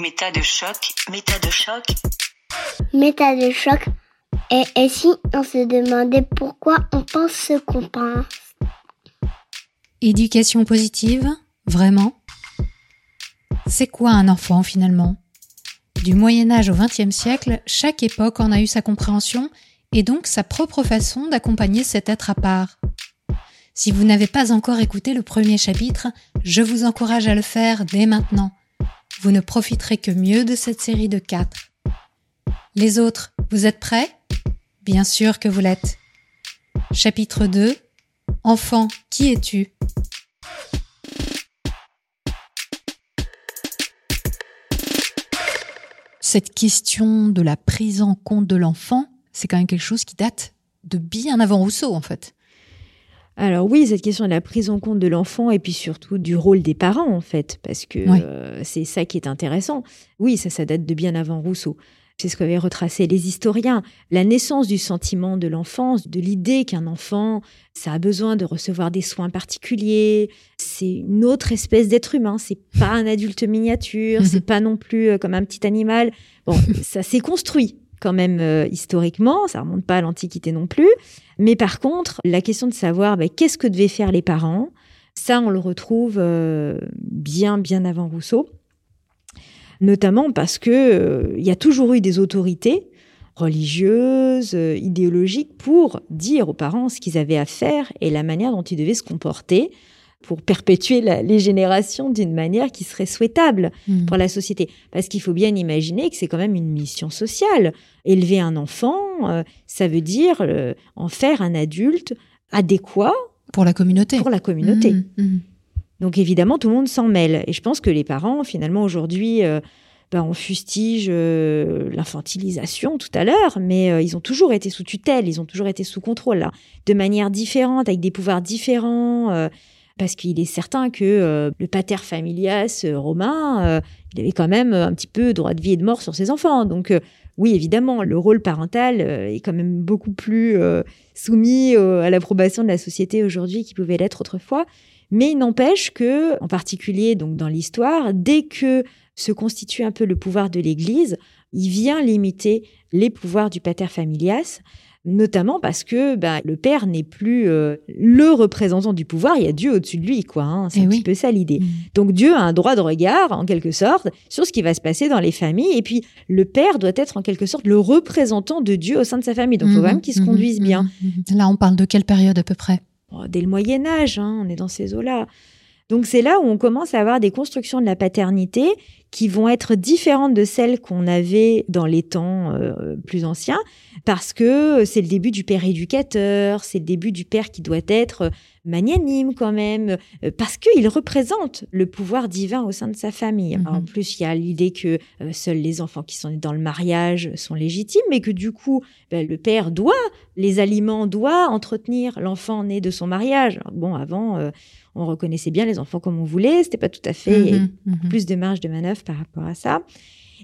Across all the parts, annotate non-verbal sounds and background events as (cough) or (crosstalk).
Méta de choc, méta de choc. Méta de choc. Et, et si on se demandait pourquoi on pense ce qu'on pense? Éducation positive, vraiment? C'est quoi un enfant finalement? Du Moyen Âge au XXe siècle, chaque époque en a eu sa compréhension et donc sa propre façon d'accompagner cet être à part. Si vous n'avez pas encore écouté le premier chapitre, je vous encourage à le faire dès maintenant. Vous ne profiterez que mieux de cette série de quatre. Les autres, vous êtes prêts? Bien sûr que vous l'êtes. Chapitre 2 Enfant, qui es-tu? Cette question de la prise en compte de l'enfant, c'est quand même quelque chose qui date de bien avant Rousseau, en fait. Alors oui, cette question de la prise en compte de l'enfant et puis surtout du rôle des parents, en fait, parce que euh, c'est ça qui est intéressant. Oui, ça, ça date de bien avant Rousseau. C'est ce qu'avaient retracé les historiens. La naissance du sentiment de l'enfance, de l'idée qu'un enfant, ça a besoin de recevoir des soins particuliers. C'est une autre espèce d'être humain. C'est pas un adulte miniature. (laughs) c'est pas non plus euh, comme un petit animal. Bon, ça s'est construit quand même euh, historiquement. Ça remonte pas à l'Antiquité non plus. Mais par contre, la question de savoir bah, qu'est-ce que devaient faire les parents, ça, on le retrouve euh, bien, bien avant Rousseau notamment parce que euh, il y a toujours eu des autorités religieuses, idéologiques, pour dire aux parents ce qu'ils avaient à faire et la manière dont ils devaient se comporter pour perpétuer les générations d'une manière qui serait souhaitable mmh. pour la société. Parce qu'il faut bien imaginer que c'est quand même une mission sociale. Élever un enfant, euh, ça veut dire en faire un adulte adéquat pour la communauté. Pour la communauté. Mmh, mmh. Donc évidemment, tout le monde s'en mêle. Et je pense que les parents, finalement, aujourd'hui, euh, ben, on fustige euh, l'infantilisation tout à l'heure, mais euh, ils ont toujours été sous tutelle, ils ont toujours été sous contrôle, là, de manière différente, avec des pouvoirs différents. Parce qu'il est certain que le pater familias romain, il avait quand même un petit peu droit de vie et de mort sur ses enfants. Donc oui, évidemment, le rôle parental est quand même beaucoup plus soumis à l'approbation de la société aujourd'hui qu'il pouvait l'être autrefois. Mais il n'empêche que, en particulier donc dans l'histoire, dès que se constitue un peu le pouvoir de l'Église, il vient limiter les pouvoirs du pater familias, notamment parce que bah, le père n'est plus euh, le représentant du pouvoir, il y a Dieu au-dessus de lui, quoi. Hein. c'est eh un petit peu ça l'idée. Mm. Donc Dieu a un droit de regard, en quelque sorte, sur ce qui va se passer dans les familles, et puis le père doit être en quelque sorte le représentant de Dieu au sein de sa famille. Donc il faut quand même qu'il se mm-hmm. conduise bien. Mm-hmm. Là, on parle de quelle période à peu près? Dès le Moyen Âge, hein, on est dans ces eaux-là. Donc c'est là où on commence à avoir des constructions de la paternité qui vont être différentes de celles qu'on avait dans les temps euh, plus anciens, parce que c'est le début du père éducateur, c'est le début du père qui doit être magnanime quand même, euh, parce qu'il représente le pouvoir divin au sein de sa famille. Mhm. En plus, il y a l'idée que euh, seuls les enfants qui sont dans le mariage sont légitimes, mais que du coup, ben, le père doit, les aliments doit entretenir l'enfant né de son mariage. Bon, avant, euh, on reconnaissait bien les enfants comme on voulait, c'était pas tout à fait, il y a mhm, mhm. plus de marge de manœuvre par rapport à ça.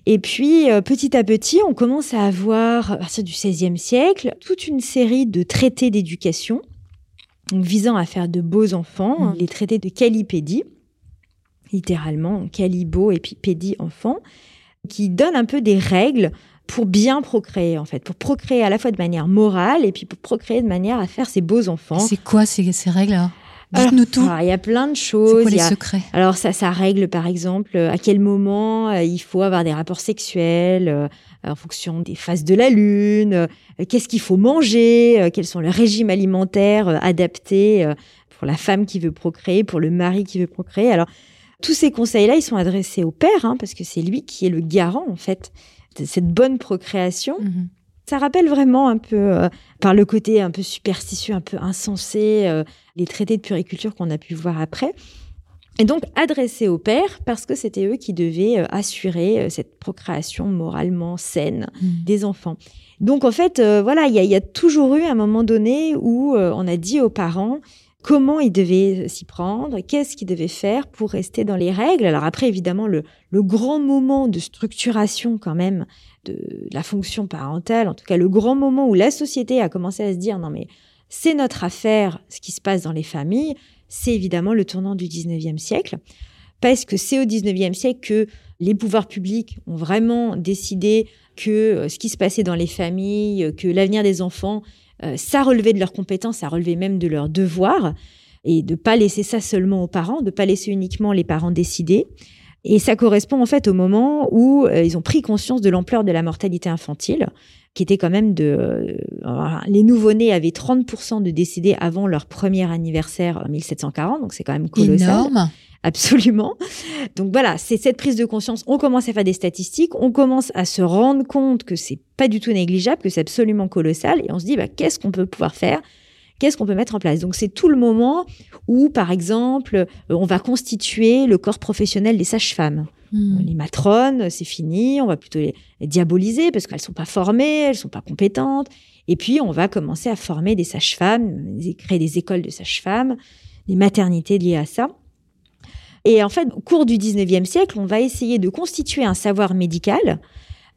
Et puis, petit à petit, on commence à avoir, à partir du XVIe siècle, toute une série de traités d'éducation visant à faire de beaux enfants, mm. les traités de calipédie, littéralement calibo et puis pédie enfant, qui donnent un peu des règles pour bien procréer en fait, pour procréer à la fois de manière morale et puis pour procréer de manière à faire ces beaux enfants. C'est quoi ces, ces règles Dites-nous tout. Il y a plein de choses. Quoi, les secrets? Alors ça, ça règle par exemple à quel moment euh, il faut avoir des rapports sexuels, euh, en fonction des phases de la lune, euh, qu'est-ce qu'il faut manger, euh, quels sont les régimes alimentaires euh, adaptés pour la femme qui veut procréer, pour le mari qui veut procréer. Alors, tous ces conseils-là, ils sont adressés au père, hein, parce que c'est lui qui est le garant, en fait, de cette bonne procréation. Mhm. Ça rappelle vraiment un peu, par le côté un peu superstitieux, un peu insensé, les traités de puriculture qu'on a pu voir après. Et donc adressé aux pères parce que c'était eux qui devaient euh, assurer euh, cette procréation moralement saine mmh. des enfants. Donc en fait, euh, voilà, il y, a, toujours eu un moment donné où on a dit aux parents comment ils devaient s'y prendre, qu'est-ce qu'ils devaient faire pour rester dans les règles. Alors après, évidemment, le, le grand moment de structuration quand même de la fonction parentale, en tout cas le grand moment où la société a commencé à se dire non mais c'est notre affaire, ce qui se passe dans les familles, c'est évidemment le tournant du 19e siècle. parce que c'est au 19e siècle que les pouvoirs publics ont vraiment décidé que euh, ce qui se passait dans les familles, que l'avenir des enfants, euh, ça relevait de leurs compétences, ça relevait même de leurs devoirs, et de pas laisser ça seulement aux parents, de pas laisser uniquement les parents décider. Et ça correspond en fait au moment où euh, ils ont pris conscience de l'ampleur de la mortalité infantile, qui était quand même de... les nouveau-nés avaient 30% de décédés avant leur premier anniversaire en 1740, donc c'est quand même colossal. Énorme. Absolument. Donc voilà, c'est cette prise de conscience. On commence à faire des statistiques, on commence à se rendre compte que c'est pas du tout négligeable, que c'est absolument colossal, et on se dit bah, qu'est-ce qu'on peut pouvoir faire Qu'est-ce qu'on peut mettre en place? Donc c'est tout le moment où, par exemple, euh, on va constituer le corps professionnel des sages-femmes. Hmm. Les matrones, c'est fini, on va plutôt les, diaboliser parce qu'elles sont pas formées, elles sont pas compétentes. Et puis on va commencer à former des sages-femmes, créer des écoles de sages-femmes, des maternités liées à ça. Et en fait, au cours du 19e siècle, on va essayer de constituer un savoir médical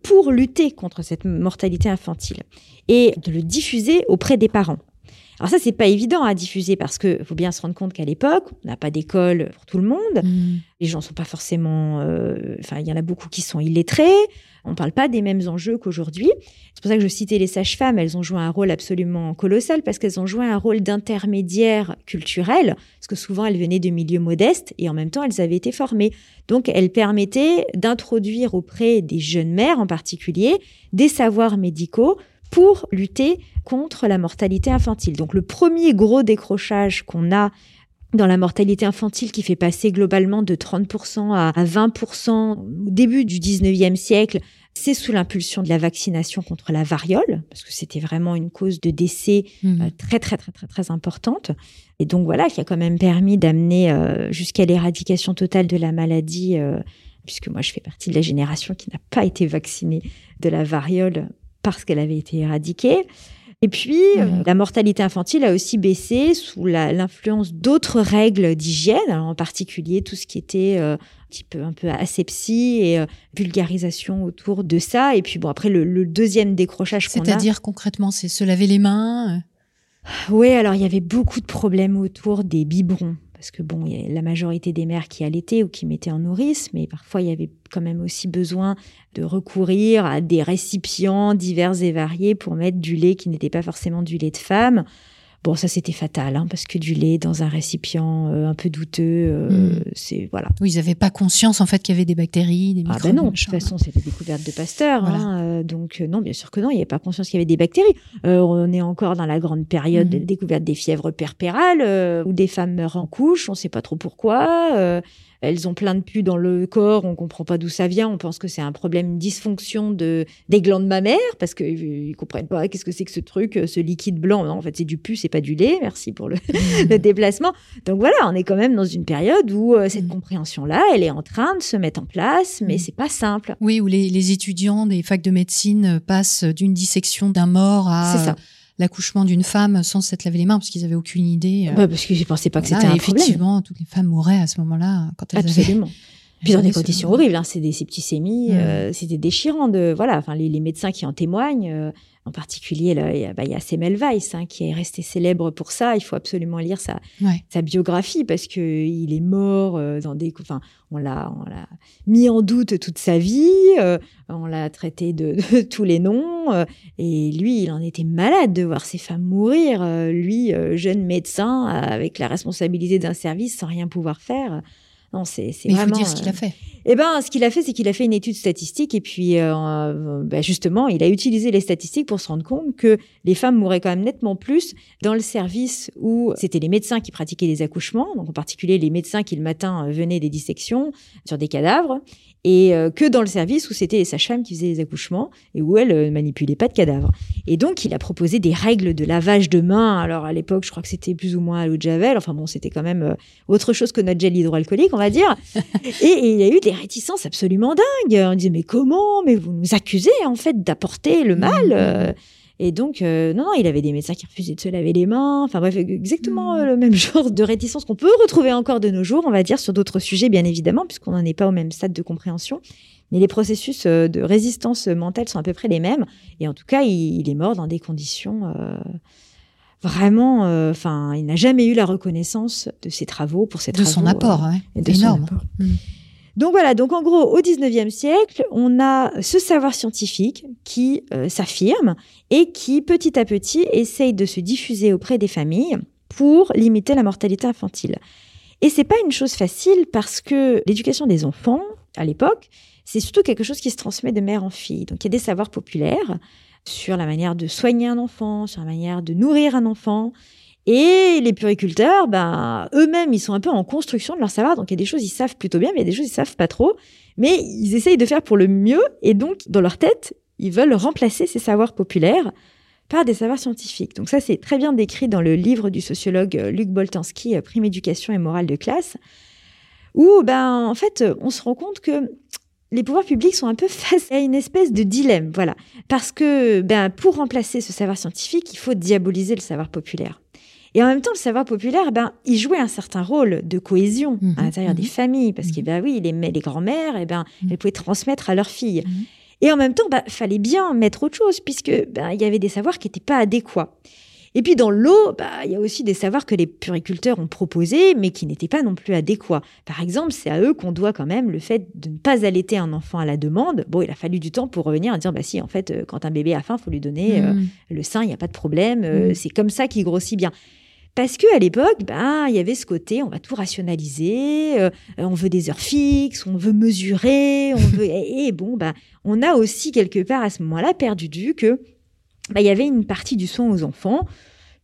pour lutter contre cette mortalité infantile et de le diffuser auprès des parents. Alors ça, c'est pas évident à diffuser parce que faut bien se rendre compte qu'à l'époque, on n'a pas d'école pour tout le monde. Mm. Les gens sont pas forcément, euh, enfin, il y en a beaucoup qui sont illettrés. On parle pas des mêmes enjeux qu'aujourd'hui. C'est pour ça que je citais les sages-femmes. Elles ont joué un rôle absolument colossal parce qu'elles ont joué un rôle d'intermédiaire culturel, parce que souvent elles venaient de milieux modestes et en même temps elles avaient été formées. Donc elles permettaient d'introduire auprès des jeunes mères en particulier des savoirs médicaux pour lutter contre la mortalité infantile. Donc le premier gros décrochage qu'on a dans la mortalité infantile qui fait passer globalement de 30% à 20% au début du 19e siècle, c'est sous l'impulsion de la vaccination contre la variole, parce que c'était vraiment une cause de décès mmh. euh, très, très, très, très, très importante. Et donc voilà, qui a quand même permis d'amener euh, jusqu'à l'éradication totale de la maladie, euh, puisque moi je fais partie de la génération qui n'a pas été vaccinée de la variole parce qu'elle avait été éradiquée. Et puis, euh, mmh. la mortalité infantile a aussi baissé sous l'influence d'autres règles d'hygiène, en particulier tout ce qui était euh, un petit peu un peu asepsie et euh, vulgarisation autour de ça. Et puis bon, après le, deuxième décrochage qu'on a. C'est-à-dire concrètement, c'est se laver les mains. Oui, alors il y avait beaucoup de problèmes autour des biberons parce que bon, la majorité des mères qui allaitaient ou qui mettaient en nourrice, mais parfois il y avait quand même aussi besoin de recourir à des récipients divers et variés pour mettre du lait qui n'était pas forcément du lait de femme. Bon, ça c'était fatal, hein, parce que du lait dans un récipient euh, un peu douteux, euh, hmm. c'est voilà. Oui, ils n'avaient pas conscience en fait qu'il y avait des bactéries, des microbes. Ah ben non, de toute façon c'était découverte de Pasteur, hein, euh, donc non, bien sûr que non, il n'y avait pas conscience qu'il y avait des bactéries. on est encore dans la grande période de hmm. découverte des fièvres perpérales, où des femmes meurent en couche, on ne sait pas trop pourquoi elles ont plein de pus dans le corps, on comprend pas d'où ça vient, on pense que c'est un problème, une dysfonction de des glandes mammaires parce qu'ils comprennent pas qu'est-ce que c'est que ce truc, euh, ce liquide blanc. Non, en fait, c'est du pus, c'est pas du lait. Merci pour le, mmh. (laughs) déplacement. Donc voilà, on est quand même dans une période où euh, cette mmh. compréhension-là, elle est en train de se mettre en place, mais mmh. c'est pas simple. Oui, où les, les étudiants des facs de médecine passent d'une dissection d'un mort à ça l'accouchement d'une femme sans s'être lavé les mains parce qu'ils avaient aucune idée. Euh, parce que je pensais pas que c'était un effectivement, toutes les femmes mouraient à ce moment-là quand elles Absolument. (laughs) Puis dans des conditions horribles, hein, c'est des septicémies, euh, c'était déchirant de voilà, enfin les, les, médecins qui en témoignent, euh, en particulier là, il y a, bah, y a Semmelweis hein, qui est resté célèbre pour ça. Il faut absolument lire sa, sa biographie parce que il est mort euh, dans des, enfin on l'a on l'a mis en doute toute sa vie, on l'a traité de, (laughs) de, tous les noms et lui il en était malade de voir ces femmes mourir. lui jeune médecin avec la responsabilité d'un service sans rien pouvoir faire. Non, c'est vraiment. Il faut dire ce qu'il a fait. Eh ben, ce qu'il a fait, c'est qu'il a fait une étude statistique et puis, euh, ben justement, il a utilisé les statistiques pour se rendre compte que les femmes mouraient quand même nettement plus dans le service où c'était les médecins qui pratiquaient les accouchements, donc en particulier les médecins qui le matin venaient des dissections sur des cadavres, et euh, que dans le service où c'était les sages-femmes qui faisaient les accouchements et où elles ne euh, manipulaient pas de cadavres. Et donc, il a proposé des règles de lavage de mains. Alors, à l'époque, je crois que c'était plus ou moins à l'eau de Javel. Enfin bon, c'était quand même autre chose que notre gel hydroalcoolique, on va dire. (laughs) et, et il y a eu des réticences absolument dingues. On disait mais comment? Mais vous nous accusez en fait d'apporter le mal. Mmh, mmh, euh. Et donc, euh, non, non, il avait des médecins qui refusaient de se laver les mains. Enfin bref, exactement mmh. euh, le même (laughs) genre de réticence qu'on peut retrouver encore de nos jours, on va dire, sur d'autres sujets, bien évidemment, puisqu'on n'en est pas au même stade de compréhension. Mais les processus de résistance mentale sont à peu près les mêmes. Et en tout cas, il, est mort dans des conditions vraiment, euh, enfin, il n'a jamais eu la reconnaissance de ses travaux pour ses de travaux. son apport, euh, ouais. et de son énorme. apport. Donc voilà, donc en gros, au 19e siècle, on a ce savoir scientifique qui euh, s'affirme et qui, petit à petit, essaye de se diffuser auprès des familles pour limiter la mortalité infantile. Et c'est pas une chose facile parce que l'éducation des enfants, à l'époque, c'est surtout quelque chose qui se transmet de mère en fille. Donc il y a des savoirs populaires sur la manière de soigner un enfant, sur la manière de nourrir un enfant. Et les puriculteurs, ben, eux-mêmes, ils sont un peu en construction de leur savoir. Donc, il y a des choses, ils savent plutôt bien, mais il y a des choses, ils savent pas trop. Mais ils essayent de faire pour le mieux. Et donc, dans leur tête, ils veulent remplacer ces savoirs populaires par des savoirs scientifiques. Donc, ça, c'est très bien décrit dans le livre du sociologue euh, Luc Boltanski, euh, Prime éducation et morale de classe, où, ben, en fait, on se rend compte que les pouvoirs publics sont un peu (laughs) face à une espèce de dilemme, voilà. Parce que, ben, pour remplacer ce savoir scientifique, il faut diaboliser le savoir populaire. Et en même temps, le savoir populaire, ben, il jouait un certain rôle de cohésion Mhm, à l'intérieur des mhm. familles, parce que, Mhm. ben oui, les, les grand-mères, eh ben, Mhm. elles pouvaient transmettre à leurs filles. Mhm. Et en même temps, ben, fallait bien mettre autre chose, puisque ben, il y avait des savoirs qui n'étaient pas adéquats. Et puis dans l'eau, bah, il y a aussi des savoirs que les puriculteurs ont proposés, mais qui n'étaient pas non plus adéquats. Par exemple, c'est à eux qu'on doit quand même le fait de ne pas allaiter un enfant à la demande. Bon, il a fallu du temps pour revenir et dire, bah si, en fait, euh, quand un bébé a faim, faut lui donner euh, le sein, il n'y a pas de problème, euh, c'est comme ça qu'il grossit bien. Parce que à l'époque, ben, il y avait ce côté, on va tout rationaliser, euh, on veut des heures fixes, on veut mesurer, on veut (laughs) et, et bon, ben, on a aussi quelque part à ce moment-là perdu de vue que ben, il y avait une partie du soin aux enfants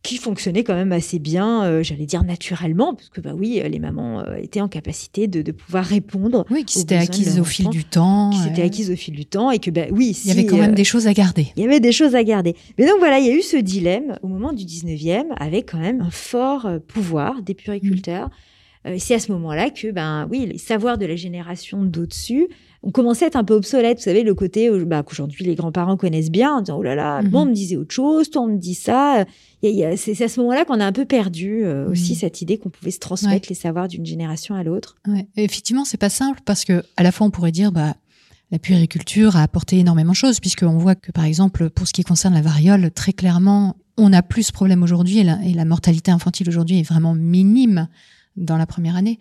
qui fonctionnait quand même assez bien, euh, j'allais dire naturellement, parce que bah oui, euh, les mamans euh, étaient en capacité de, de pouvoir répondre, Oui, qui aux s'était besoins de acquise leur au fil du temps. qui s'étaient acquises au fil du temps, et que bah oui, Il y avait quand même des choses à garder. il y avait des choses à garder. Mais donc voilà, il y a eu ce dilemme au moment du 19e avec quand même un fort pouvoir des puriculteurs. Euh, et c'est à ce moment-là que, ben oui, les savoirs de la génération d'au-dessus ont commencé à être un peu obsolètes. Vous savez, le côté bah, qu'aujourd'hui les grands-parents connaissent bien, en disant, oh là là, Mhm. moi on me disait autre chose, toi on me dit ça. C'est à ce moment-là qu'on a un peu perdu euh, aussi Mhm. cette idée qu'on pouvait se transmettre les savoirs d'une génération à l'autre. Ouais. Effectivement, c'est pas simple parce que à la fois on pourrait dire bah la puériculture a apporté énormément de choses puisqu'on voit que par exemple pour ce qui concerne la variole très clairement on a plus ce problème aujourd'hui et la, et la mortalité infantile aujourd'hui est vraiment minime dans la première année.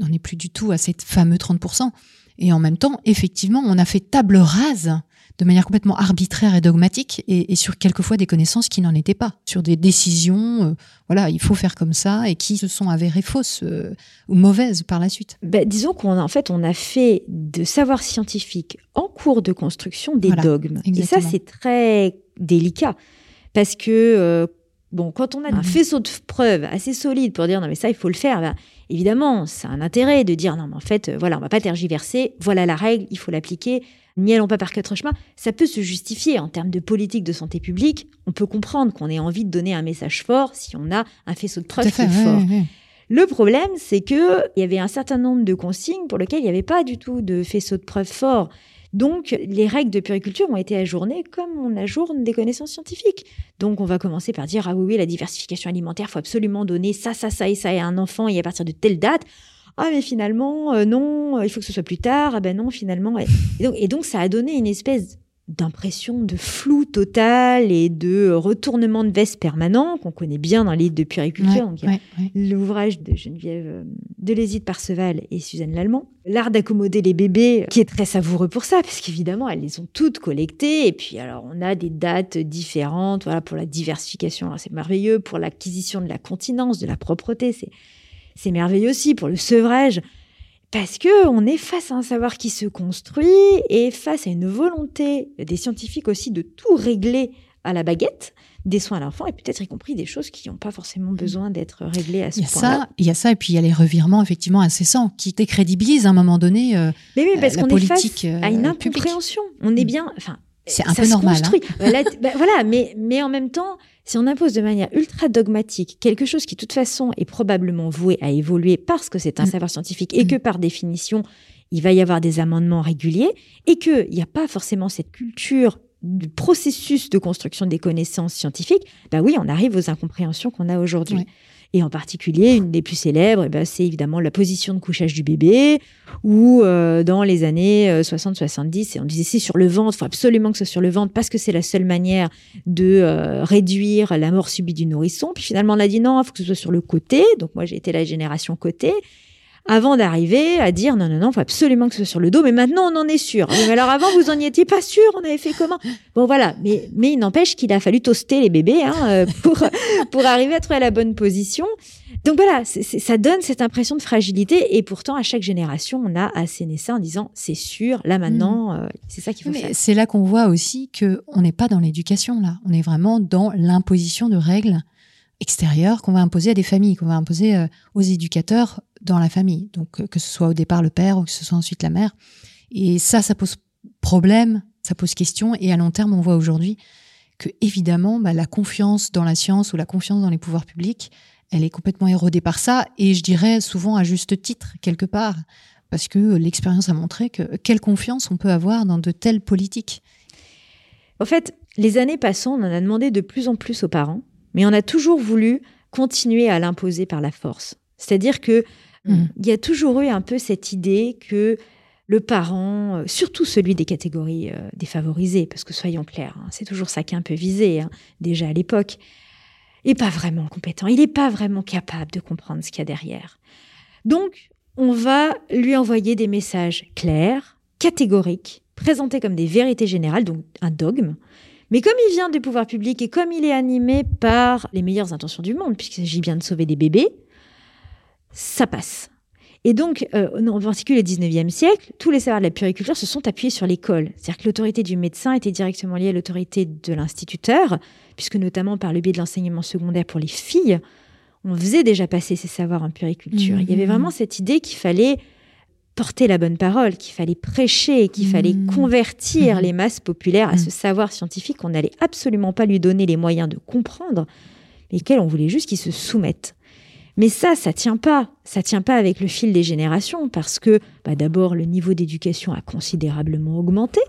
On n'est plus du tout à ces fameux 30%. Et en même temps, effectivement, on a fait table rase de manière complètement arbitraire et dogmatique et, et sur quelquefois des connaissances qui n'en étaient pas, sur des décisions, euh, voilà, il faut faire comme ça et qui se sont avérées fausses euh, ou mauvaises par la suite. Ben, disons qu'on en fait, on a fait de savoir scientifique en cours de construction des Voilà, dogmes. Et ça, c'est très délicat. Parce que, euh, bon, quand on a un Mhm. faisceau de preuves assez solide pour dire non, mais ça, il faut le faire, ben, évidemment, c'est un intérêt de dire non, mais en fait, euh, voilà, on va pas tergiverser, voilà la règle, il faut l'appliquer. N'y allons pas par quatre chemins. Ça peut se justifier en termes de politique de santé publique. On peut comprendre qu'on ait envie de donner un message fort si on a un faisceau de preuves fait, fort. Le problème, c'est que il y avait un certain nombre de consignes pour lesquelles il n'y avait pas du tout de faisceau de preuves fort. Donc, les règles de puriculture ont été ajournées comme on ajourne des connaissances scientifiques. Donc, on va commencer par dire, ah oui, la diversification alimentaire, faut absolument donner ça, ça, ça et ça à un enfant et à partir de telle date. Ah, mais finalement, euh, non, euh, il faut que ce soit plus tard. Ah ben non, finalement. Et donc ça a donné une espèce d'impression de flou total et de retournement de veste permanent qu'on connaît bien dans les livres de. Ouais, ouais, ouais. l'ouvrage de Geneviève euh, Delésy de Parseval et Suzanne Lallemand. L'art d'accommoder les bébés, qui est très savoureux pour ça, parce qu'évidemment, elles les ont toutes collectées. Et puis, alors, on a des dates différentes. Voilà, pour la diversification, c'est merveilleux. Pour l'acquisition de la continence, de la propreté, c'est merveilleux aussi. Pour le sevrage, parce que on est face à un savoir qui se construit et face à une volonté des scientifiques aussi de tout régler à la baguette, des soins à l'enfant et peut-être y compris des choses qui n'ont pas forcément besoin d'être réglées à ce point-là. il y a ça, et puis il y a les revirements effectivement incessants qui décrédibilisent à un moment donné. euh, Mais oui, parce la qu'on est face politique, euh, à une publique. incompréhension. On est Mm. bien, enfin, C'est un ça peu se normal, hein. construit. (laughs) Bah, voilà, mais mais en même temps, si on impose de manière ultra dogmatique quelque chose qui de toute façon est probablement voué à évoluer parce que c'est un Mm. savoir scientifique et Mm. que par définition il va y avoir des amendements réguliers et qu'il n'y a pas forcément cette culture du processus de construction des connaissances scientifiques, bah oui, on arrive aux incompréhensions qu'on a aujourd'hui. Ouais. Et en particulier, une des plus célèbres, eh ben, c'est évidemment la position de couchage du bébé, ou euh, dans les années 60-70, on disait c'est sur le ventre, il faut absolument que ce soit sur le ventre parce que c'est la seule manière de réduire la mort subie du nourrisson. Puis finalement, on a dit non, il faut que ce soit sur le côté. Donc moi, j'ai été la génération côté avant d'arriver à dire non, non, non, faut absolument que ce soit sur le dos. Mais maintenant, on en est sûr. Mais alors avant, vous en étiez pas sûr. On avait fait comment? Bon, voilà. Mais, mais il n'empêche qu'il a fallu toaster les bébés hein, euh, pour (laughs) pour arriver à trouver la bonne position. Donc voilà, ça donne cette impression de fragilité. Et pourtant, à chaque génération, on a asséné ça en disant c'est sûr. Là maintenant, mmh. euh, c'est ça qu'il faut faire. C'est là qu'on voit aussi que on n'est pas dans l'éducation là. On est vraiment dans l'imposition de règles extérieures qu'on va imposer à des familles, qu'on va imposer euh, aux éducateurs dans la famille. Donc, euh, que ce soit au départ le père ou que ce soit ensuite la mère. Et ça, ça pose problème, ça pose question. Et à long terme, on voit aujourd'hui que, évidemment, bah, la confiance dans la science ou la confiance dans les pouvoirs publics, elle est complètement érodée par ça. Et je dirais souvent à juste titre, quelque part. Parce que l'expérience a montré que quelle confiance on peut avoir dans de telles politiques. En fait, les années passant, on en a demandé de plus en plus aux parents, mais on a toujours voulu continuer à l'imposer par la force. C'est-à-dire que Mm. Il y a toujours eu un peu cette idée que le parent, euh, surtout celui des catégories euh, défavorisées, parce que soyons clairs, hein, c'est toujours ça qui est un hein, déjà à l'époque, n'est pas vraiment compétent, il n'est pas vraiment capable de comprendre ce qu'il y a derrière. Donc, on va lui envoyer des messages clairs, catégoriques, présentés comme des vérités générales, donc un dogme. Mais comme il vient du pouvoir public et comme il est animé par les meilleures intentions du monde, puisqu'il s'agit bien de sauver des bébés, ça passe. Et donc, euh, en particulier au XIXe siècle, tous les savoirs de la puriculture se sont appuyés sur l'école. C'est-à-dire que l'autorité du médecin était directement liée à l'autorité de l'instituteur, puisque notamment par le biais de l'enseignement secondaire pour les filles, on faisait déjà passer ces savoirs en puriculture. Il y avait mmh. vraiment cette idée qu'il fallait porter la bonne parole, qu'il fallait prêcher, qu'il fallait mmh. convertir mmh. les masses populaires à ce savoir scientifique qu'on n'allait absolument pas lui donner les moyens de comprendre, mais qu'elle, on voulait juste qu'ils se soumettent. Mais ça, ça tient pas. Ça tient pas avec le fil des générations parce que, bah, d'abord, le niveau d'éducation a considérablement augmenté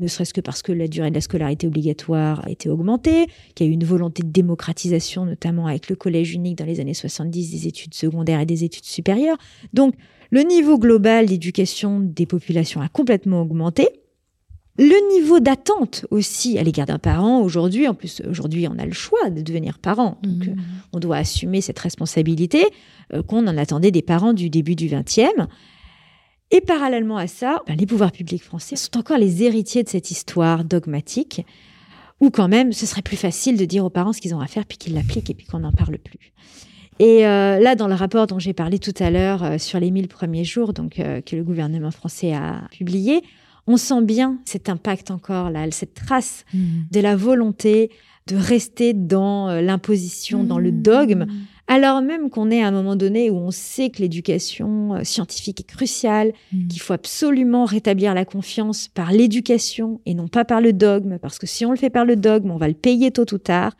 ne serait-ce que parce que la durée de la scolarité obligatoire a été augmentée, qu'il y a eu une volonté de démocratisation, notamment avec le collège unique dans les années 70 des études secondaires et des études supérieures. Donc, le niveau global d'éducation des populations a complètement augmenté. Le niveau d'attente aussi à l'égard d'un parent aujourd'hui, en plus aujourd'hui on a le choix de devenir parent, donc mmh. euh, on doit assumer cette responsabilité euh, qu'on en attendait des parents du début du XXe. Et parallèlement à ça, ben, les pouvoirs publics français sont encore les héritiers de cette histoire dogmatique, où quand même ce serait plus facile de dire aux parents ce qu'ils ont à faire puis qu'ils l'appliquent et puis qu'on n'en parle plus. Et euh, là, dans le rapport dont j'ai parlé tout à l'heure sur les 1000 premiers jours, donc que le gouvernement français a publié, on sent bien cet impact encore là, cette trace mmh. de la volonté de rester dans euh, l'imposition, dans le mmh. dogme, alors même qu'on est à un moment donné où on sait que l'éducation euh, scientifique est cruciale, mmh. qu'il faut absolument rétablir la confiance par l'éducation et non pas par le dogme, parce que si on le fait par le dogme, on va le payer tôt ou tard.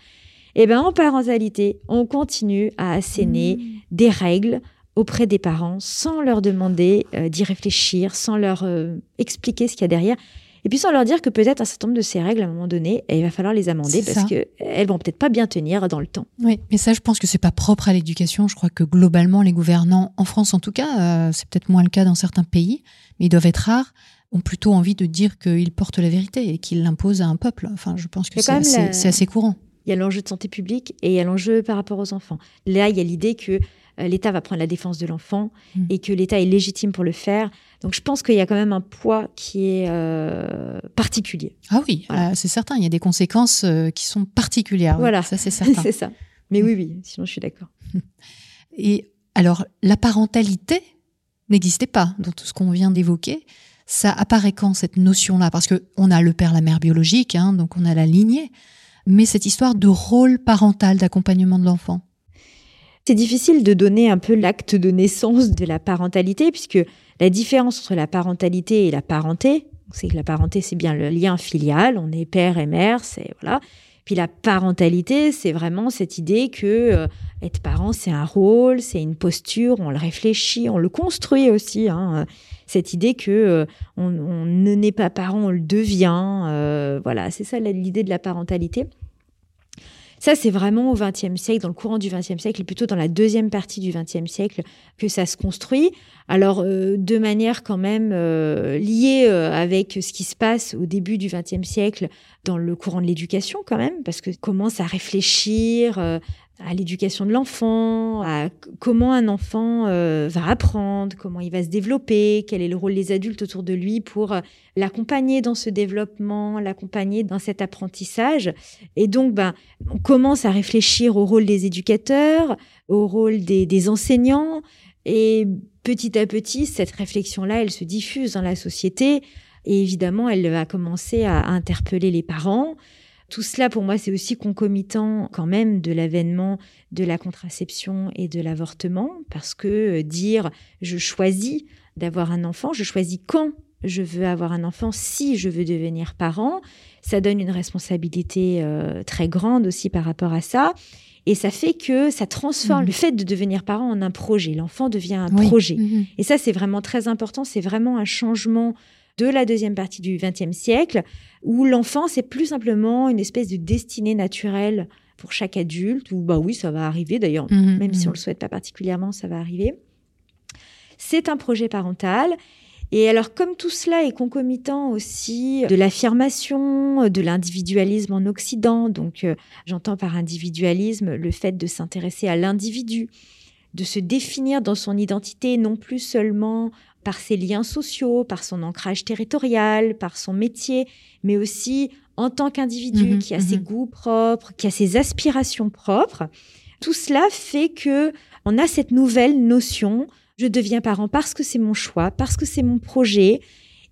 Eh bien, en parentalité, on continue à asséner des règles auprès des parents sans leur demander euh, d'y réfléchir, sans leur euh, expliquer ce qu'il y a derrière. Et puis sans leur dire que peut-être un certain nombre de ces règles, à un moment donné, il va falloir les amender parce qu'elles vont peut-être pas bien tenir dans le temps. Oui, mais ça, je pense que c'est pas propre à l'éducation. Je crois que globalement, les gouvernants, en France en tout cas, euh, c'est peut-être moins le cas dans certains pays, mais ils doivent être rares, ont plutôt envie de dire qu'ils portent la vérité et qu'ils l'imposent à un peuple. Enfin, je pense que c'est assez, assez courant. Il y a l'enjeu de santé publique et il y a l'enjeu par rapport aux enfants. Là, il y a l'idée que l'État va prendre la défense de l'enfant mm. et que l'État est légitime pour le faire. Donc je pense qu'il y a quand même un poids qui est euh, particulier. Ah oui, euh, c'est certain. Il y a des conséquences qui sont particulières. Voilà, ça c'est (laughs) certain. c'est ça. Mais oui, oui, sinon je suis d'accord. (laughs) Et alors, la parentalité n'existait pas dans tout ce qu'on vient d'évoquer. Ça apparaît quand cette notion-là? Parce que on a le père, la mère biologique, hein, donc on a la lignée. Mais cette histoire de rôle parental, d'accompagnement de l'enfant, c'est difficile de donner un peu l'acte de naissance de la parentalité, puisque la différence entre la parentalité et la parenté, c'est que la parenté, c'est bien le lien filial, on est père et mère, c'est voilà. Puis la parentalité, c'est vraiment cette idée que euh, être parent, c'est un rôle, c'est une posture, on le réfléchit, on le construit aussi. Hein, cette idée que euh, on, ne naît pas parent, on le devient. Euh, voilà, c'est ça l'idée de la parentalité. Ça, c'est vraiment au XXe siècle, dans le courant du XXe siècle, et plutôt dans la deuxième partie du XXe siècle, que ça se construit. Alors, euh, de manière quand même euh, liée euh, avec ce qui se passe au début du XXe siècle dans le courant de l'éducation quand même, parce que commence à réfléchir à l'éducation de l'enfant, à comment un enfant euh, va apprendre, comment il va se développer, quel est le rôle des adultes autour de lui pour euh, l'accompagner dans ce développement, l'accompagner dans cet apprentissage. Et donc, ben, on commence à réfléchir au rôle des éducateurs, au rôle des, des enseignants. Et petit à petit, cette réflexion-là, elle se diffuse dans la société. Et évidemment, elle va commencer à interpeller les parents. Tout cela, pour moi, c'est aussi concomitant quand même de l'avènement de la contraception et de l'avortement, parce que euh, dire je choisis d'avoir un enfant, je choisis quand je veux avoir un enfant, si je veux devenir parent, ça donne une responsabilité euh, très grande aussi par rapport à ça. Et ça fait que ça transforme mmh. le fait de devenir parent en un projet. L'enfant devient un projet. Mmh et ça, c'est vraiment très important. C'est vraiment un changement de la deuxième partie du XXe siècle, où l'enfant, c'est plus simplement une espèce de destinée naturelle pour chaque adulte, ou bah oui, ça va arriver d'ailleurs, mmh, même si on le souhaite pas particulièrement, ça va arriver. C'est un projet parental. Et alors, comme tout cela est concomitant aussi de l'affirmation de l'individualisme en Occident, donc euh, j'entends par individualisme le fait de s'intéresser à l'individu, de se définir dans son identité non plus seulement par ses liens sociaux, par son ancrage territorial, par son métier, mais aussi en tant qu'individu mhm, qui a ses mhm. goûts propres, qui a ses aspirations propres. Tout cela fait que on a cette nouvelle notion je deviens parent parce que c'est mon choix, parce que c'est mon projet,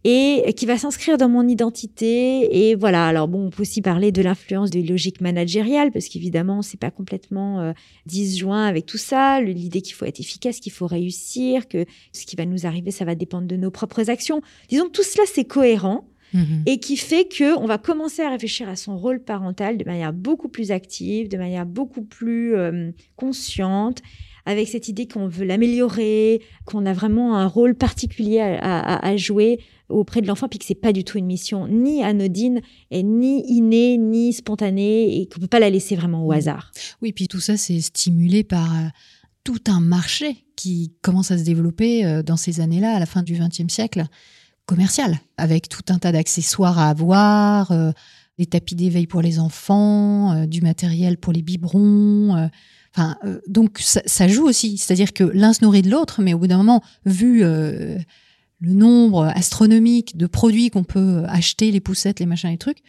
et qui va s'inscrire dans mon identité. Et voilà. Alors bon, on peut aussi parler de l'influence des logiques managériales parce qu'évidemment, c'est pas complètement euh, disjoint avec tout ça. L'idée qu'il faut être efficace, qu'il faut réussir, que ce qui va nous arriver, ça va dépendre de nos propres actions. Disons que tout cela, c'est cohérent. Mm-hmm. Et qui fait que on va commencer à réfléchir à son rôle parental de manière beaucoup plus active, de manière beaucoup plus euh, consciente, avec cette idée qu'on veut l'améliorer, qu'on a vraiment un rôle particulier à, à jouer auprès de l'enfant, puis que c'est pas du tout une mission ni anodine, et ni innée, ni spontanée, et qu'on peut pas la laisser vraiment au hasard. Oui, puis tout ça, c'est stimulé par euh, tout un marché qui commence à se développer euh, dans ces années-là, à la fin du XXe siècle, commercial, avec tout un tas d'accessoires à avoir, euh, des tapis d'éveil pour les enfants, du matériel pour les biberons. Enfin, donc ça, joue aussi, c'est-à-dire que l'un se nourrit de l'autre, mais au bout d'un moment, vu le nombre astronomique de produits qu'on peut acheter, les poussettes, les machins, les trucs,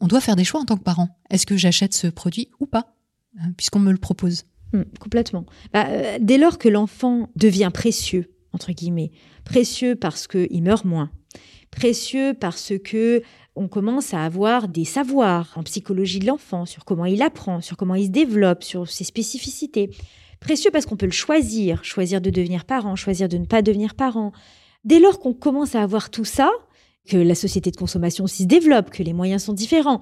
on doit faire des choix en tant que parent. Est-ce que j'achète ce produit ou pas, hein, puisqu'on me le propose hmm, Complètement. Bah, euh, dès lors que l'enfant devient précieux, entre guillemets, précieux parce qu'il meurt moins, précieux parce que on commence à avoir des savoirs en psychologie de l'enfant sur comment il apprend, sur comment il se développe, sur ses spécificités. Précieux parce qu'on peut le choisir, choisir de devenir parent, choisir de ne pas devenir parent, Dès lors qu'on commence à avoir tout ça, que la société de consommation aussi se développe, que les moyens sont différents,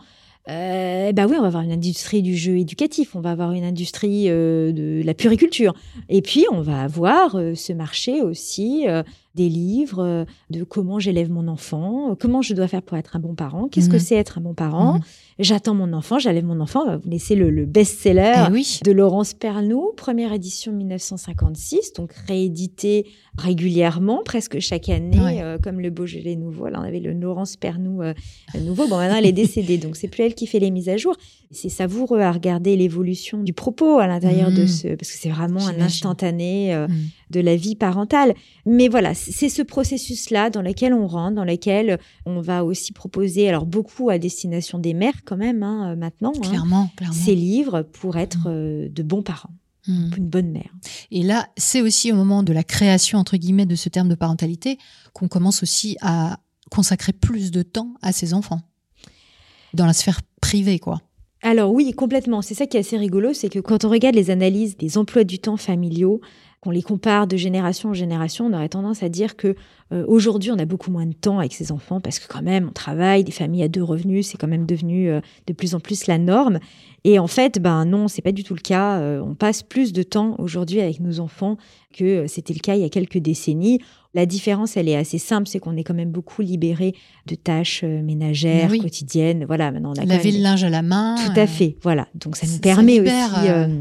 euh, bah oui, on va avoir une industrie du jeu éducatif, on va avoir une industrie euh, de la puriculture, et puis on va avoir euh, ce marché aussi euh, des livres de comment j'élève mon enfant, comment je dois faire pour être un bon parent, qu'est-ce que mhm. c'est être un bon parent. Mhm. J'attends mon enfant, j'élève mon enfant. On va vous laisser le, best-seller eh de Laurence Pernou, première édition 1956, donc réédité régulièrement, presque chaque année, euh, comme le Beaujolais nouveau. Là, on avait le Laurence Pernou euh, nouveau. Bon, maintenant, elle est décédée, donc c'est plus elle qui fait les mises à jour. C'est savoureux à regarder l'évolution du propos à l'intérieur de mhm. ce, parce que c'est vraiment un instantané euh, de la vie parentale. Mais voilà, c'est ce processus-là dans lequel on rentre, dans lequel on va aussi proposer, alors beaucoup à destination des mères quand même hein, euh, maintenant, hein, clairement, ces livres pour être mm. euh, de bons parents. Mm. Une bonne mère. Et là, c'est aussi au moment de la création, entre guillemets, de ce terme de parentalité qu'on commence aussi à consacrer plus de temps à ses enfants. Dans la sphère privée, quoi. Alors oui, complètement. C'est ça qui est assez rigolo, c'est que quand on regarde les analyses des emplois du temps familiaux, qu'on les compare de génération en génération, on aurait tendance à dire que Euh, aujourd'hui, on a beaucoup moins de temps avec ses enfants parce que quand même, on travaille, des familles à deux revenus, c'est quand même devenu euh, de plus en plus la norme. Et en fait, ben non, c'est pas du tout le cas. Euh, on passe plus de temps aujourd'hui avec nos enfants que c'était le cas il y a quelques décennies. La différence, elle est assez simple, c'est qu'on est quand même beaucoup libéré de tâches ménagères quotidiennes. Voilà, maintenant on a laver le linge à la main. Tout à fait, voilà. Donc ça nous permet aussi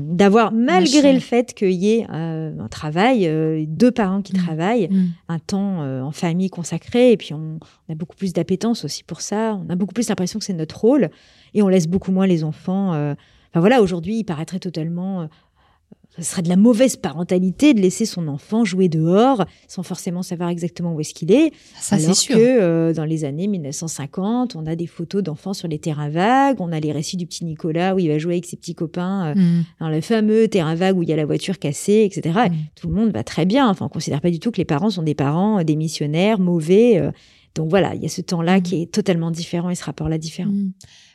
d'avoir, malgré le fait qu'il y ait un travail, deux parents qui mmh. travaillent, mmh. un temps en famille consacré, et puis on, a beaucoup plus d'appétence aussi pour ça. On a beaucoup plus l'impression que c'est notre rôle, et on laisse beaucoup moins les enfants. Euh, enfin voilà, aujourd'hui, il paraîtrait totalement euh, ce serait de la mauvaise parentalité de laisser son enfant jouer dehors sans forcément savoir exactement où est-ce qu'il est. Ça, c'est sûr. que euh, dans les années 1950, on a des photos d'enfants sur les terrains vagues, on a les récits du petit Nicolas où il va jouer avec ses petits copains euh, mm. dans le fameux terrain vague où il y a la voiture cassée, etc. Mm. tout le monde va très bien. Enfin, on considère pas du tout que les parents sont des parents, euh, des missionnaires, mauvais. Donc voilà, il y a ce temps-là mm. qui est totalement différent et ce rapport-là différent.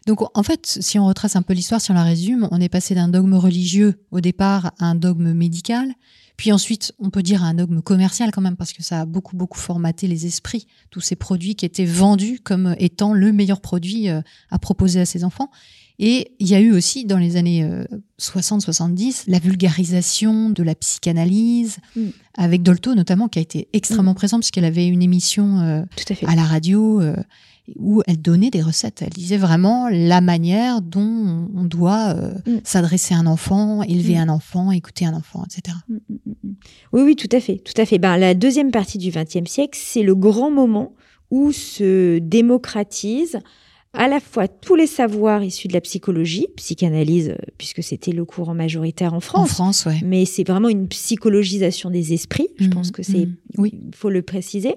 Donc en fait, si on retrace un peu l'histoire, si on la résume, on est passé d'un dogme religieux au départ à un dogme médical, puis ensuite on peut dire à un dogme commercial quand même, parce que ça a beaucoup beaucoup formaté les esprits, tous ces produits qui étaient vendus comme étant le meilleur produit euh, à proposer à ses enfants. Et il y a eu aussi dans les années 60-70 euh, la vulgarisation de la psychanalyse, mm. avec Dolto notamment, qui a été extrêmement mm. présente puisqu'elle avait une émission euh, à, la radio où elle donnait des recettes. Elle disait vraiment la manière dont on doit euh, mm. s'adresser à un enfant, élever mm. un enfant, écouter un enfant, etc. Oui, oui, tout à fait, tout à fait. Ben, la deuxième partie du XXe siècle, c'est le grand moment où se démocratise à la fois tous les savoirs issus de la psychologie, psychanalyse, euh, puisque c'était le courant majoritaire en France. En France, ouais. Mais c'est vraiment une psychologisation des esprits. Je pense que c'est, oui, il faut le préciser.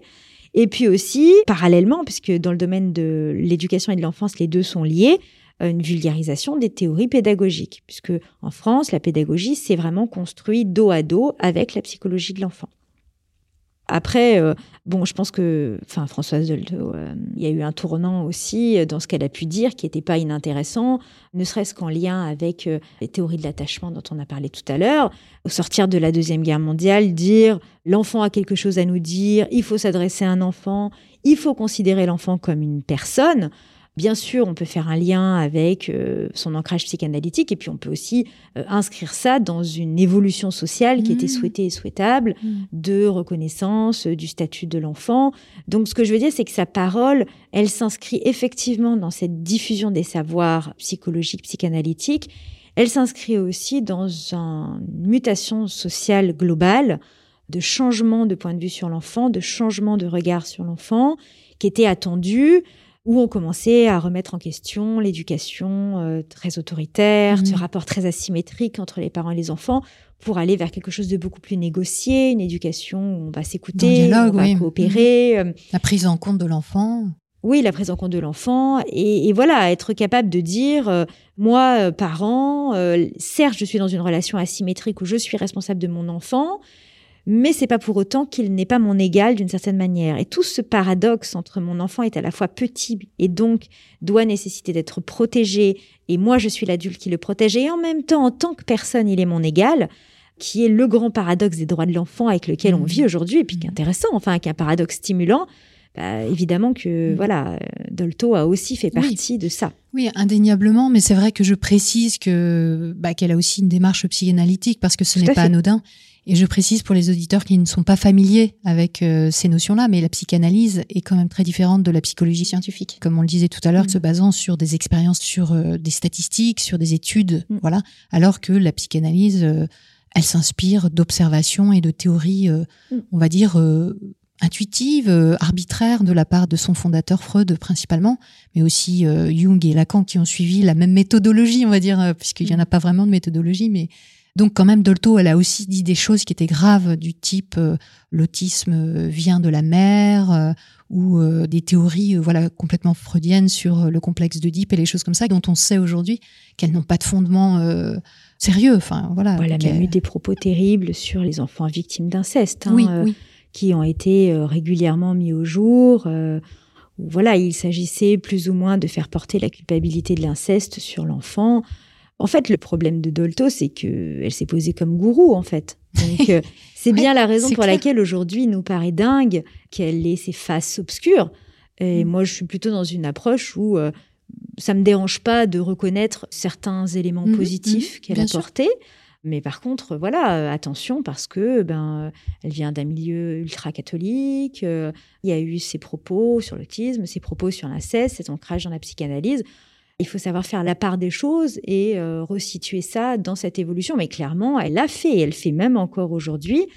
Et puis aussi, parallèlement, puisque dans le domaine de l'éducation et de l'enfance, les deux sont liés, euh, une vulgarisation des théories pédagogiques, puisque en France, la pédagogie, c'est vraiment construit dos à dos avec la psychologie de l'enfant. Après, euh, bon, je pense que, enfin, Françoise Dolto, euh, il y a eu un tournant aussi dans ce qu'elle a pu dire qui n'était pas inintéressant, ne serait-ce qu'en lien avec euh, les théories de l'attachement dont on a parlé tout à l'heure. Au sortir de la Deuxième Guerre mondiale, dire l'enfant a quelque chose à nous dire, il faut s'adresser à un enfant, il faut considérer l'enfant comme une personne. Bien sûr, on peut faire un lien avec euh, son ancrage psychanalytique et puis on peut aussi euh, inscrire ça dans une évolution sociale qui était mmh. souhaitée et souhaitable mmh. de reconnaissance euh, du statut de l'enfant. Donc ce que je veux dire, c'est que sa parole, elle s'inscrit effectivement dans cette diffusion des savoirs psychologiques, psychanalytiques. Elle s'inscrit aussi dans une mutation sociale globale de changement de point de vue sur l'enfant, de changement de regard sur l'enfant qui était attendu où on commençait à remettre en question l'éducation euh, très autoritaire, ce mmh. rapport très asymétrique entre les parents et les enfants, pour aller vers quelque chose de beaucoup plus négocié, une éducation où on va s'écouter, on va coopérer. Mmh. Euh. La prise en compte de l'enfant. Oui, la prise en compte de l'enfant. Et, voilà, être capable de dire, euh, moi, parent, certes, je suis dans une relation asymétrique où je suis responsable de mon enfant, mais c'est pas pour autant qu'il n'est pas mon égal d'une certaine manière. Et tout ce paradoxe entre mon enfant est à la fois petit et donc doit nécessiter d'être protégé, et moi je suis l'adulte qui le protège, et en même temps, en tant que personne, il est mon égal, qui est le grand paradoxe des droits de l'enfant avec lequel on mmh. vit aujourd'hui, et puis qui est intéressant, enfin, avec un paradoxe stimulant. Bah, évidemment que mmh. voilà, Dolto a aussi fait partie de ça. Oui, indéniablement, mais c'est vrai que je précise que bah, qu'elle a aussi une démarche psychanalytique parce que ce n'est pas anodin et je précise pour les auditeurs qui ne sont pas familiers avec euh, ces notions-là, mais la psychanalyse est quand même très différente de la psychologie scientifique. Comme on le disait tout à l'heure, mm. se basant sur des expériences, sur euh, des statistiques, sur des études, mm. voilà. Alors que la psychanalyse, euh, elle s'inspire d'observations et de théories, mm. on va dire, intuitives, arbitraires de la part de son fondateur Freud principalement, mais aussi Jung et Lacan qui ont suivi la même méthodologie, on va dire, puisqu'il n'y en a pas vraiment de méthodologie, mais donc quand même, Dolto, elle a aussi dit des choses qui étaient graves du type euh, l'autisme euh, vient de la mère euh, ou des théories voilà complètement freudiennes sur le complexe d'Oedipe et les choses comme ça dont on sait aujourd'hui qu'elles n'ont pas de fondement sérieux. Enfin voilà. Elle a même eu des propos terribles sur les enfants victimes d'inceste, hein, qui ont été régulièrement mis au jour. voilà, il s'agissait plus ou moins de faire porter la culpabilité de l'inceste sur l'enfant En fait, le problème de Dolto, c'est que elle s'est posée comme gourou, en fait. Donc, euh, (laughs) c'est bien la raison pour laquelle aujourd'hui, il nous paraît dingue qu'elle ait ses faces obscures. Et mm. moi, je suis plutôt dans une approche où euh, ça me dérange pas de reconnaître certains éléments mm-hmm. positifs mm-hmm. qu'elle a apportés. Mais par contre, voilà, euh, attention parce que ben, elle vient d'un milieu ultra catholique. il y a eu ses propos sur l'autisme, ses propos sur l'inceste, cet ancrage dans la psychanalyse. Il faut savoir faire la part des choses et euh, resituer ça dans cette évolution. Mais clairement, elle l'a fait et elle fait même encore aujourd'hui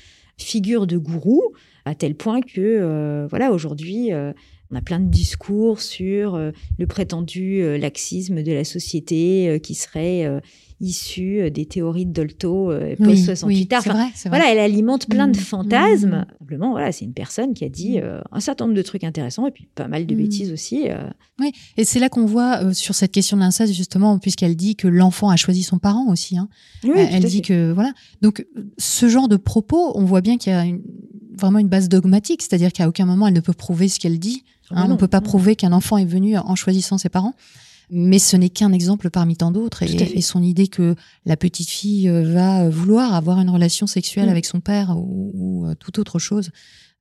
figure de gourou à tel point que, euh, voilà, aujourd'hui, euh, on a plein de discours sur le prétendu laxisme de la société qui serait issue euh, des théories de Dolto euh, post 68 Voilà, elle alimente plein de mmh. fantasmes. Mmh. Simplement, voilà, c'est une personne qui a dit euh, un certain nombre de trucs intéressants et puis pas mal de bêtises aussi. Oui, et c'est là qu'on voit sur cette question de l'inceste justement, puisqu'elle dit que l'enfant a choisi son parent aussi. Hein. elle dit que voilà. Donc ce genre de propos, on voit bien qu'il y a vraiment une base dogmatique, c'est-à-dire qu'à aucun moment elle ne peut prouver ce qu'elle dit. Hein. on ne peut pas prouver qu'un enfant est venu en choisissant ses parents mais ce n'est qu'un exemple parmi tant d'autres. Et, son idée que la petite fille euh, va vouloir avoir une relation sexuelle mm. avec son père ou, ou, euh, toute autre chose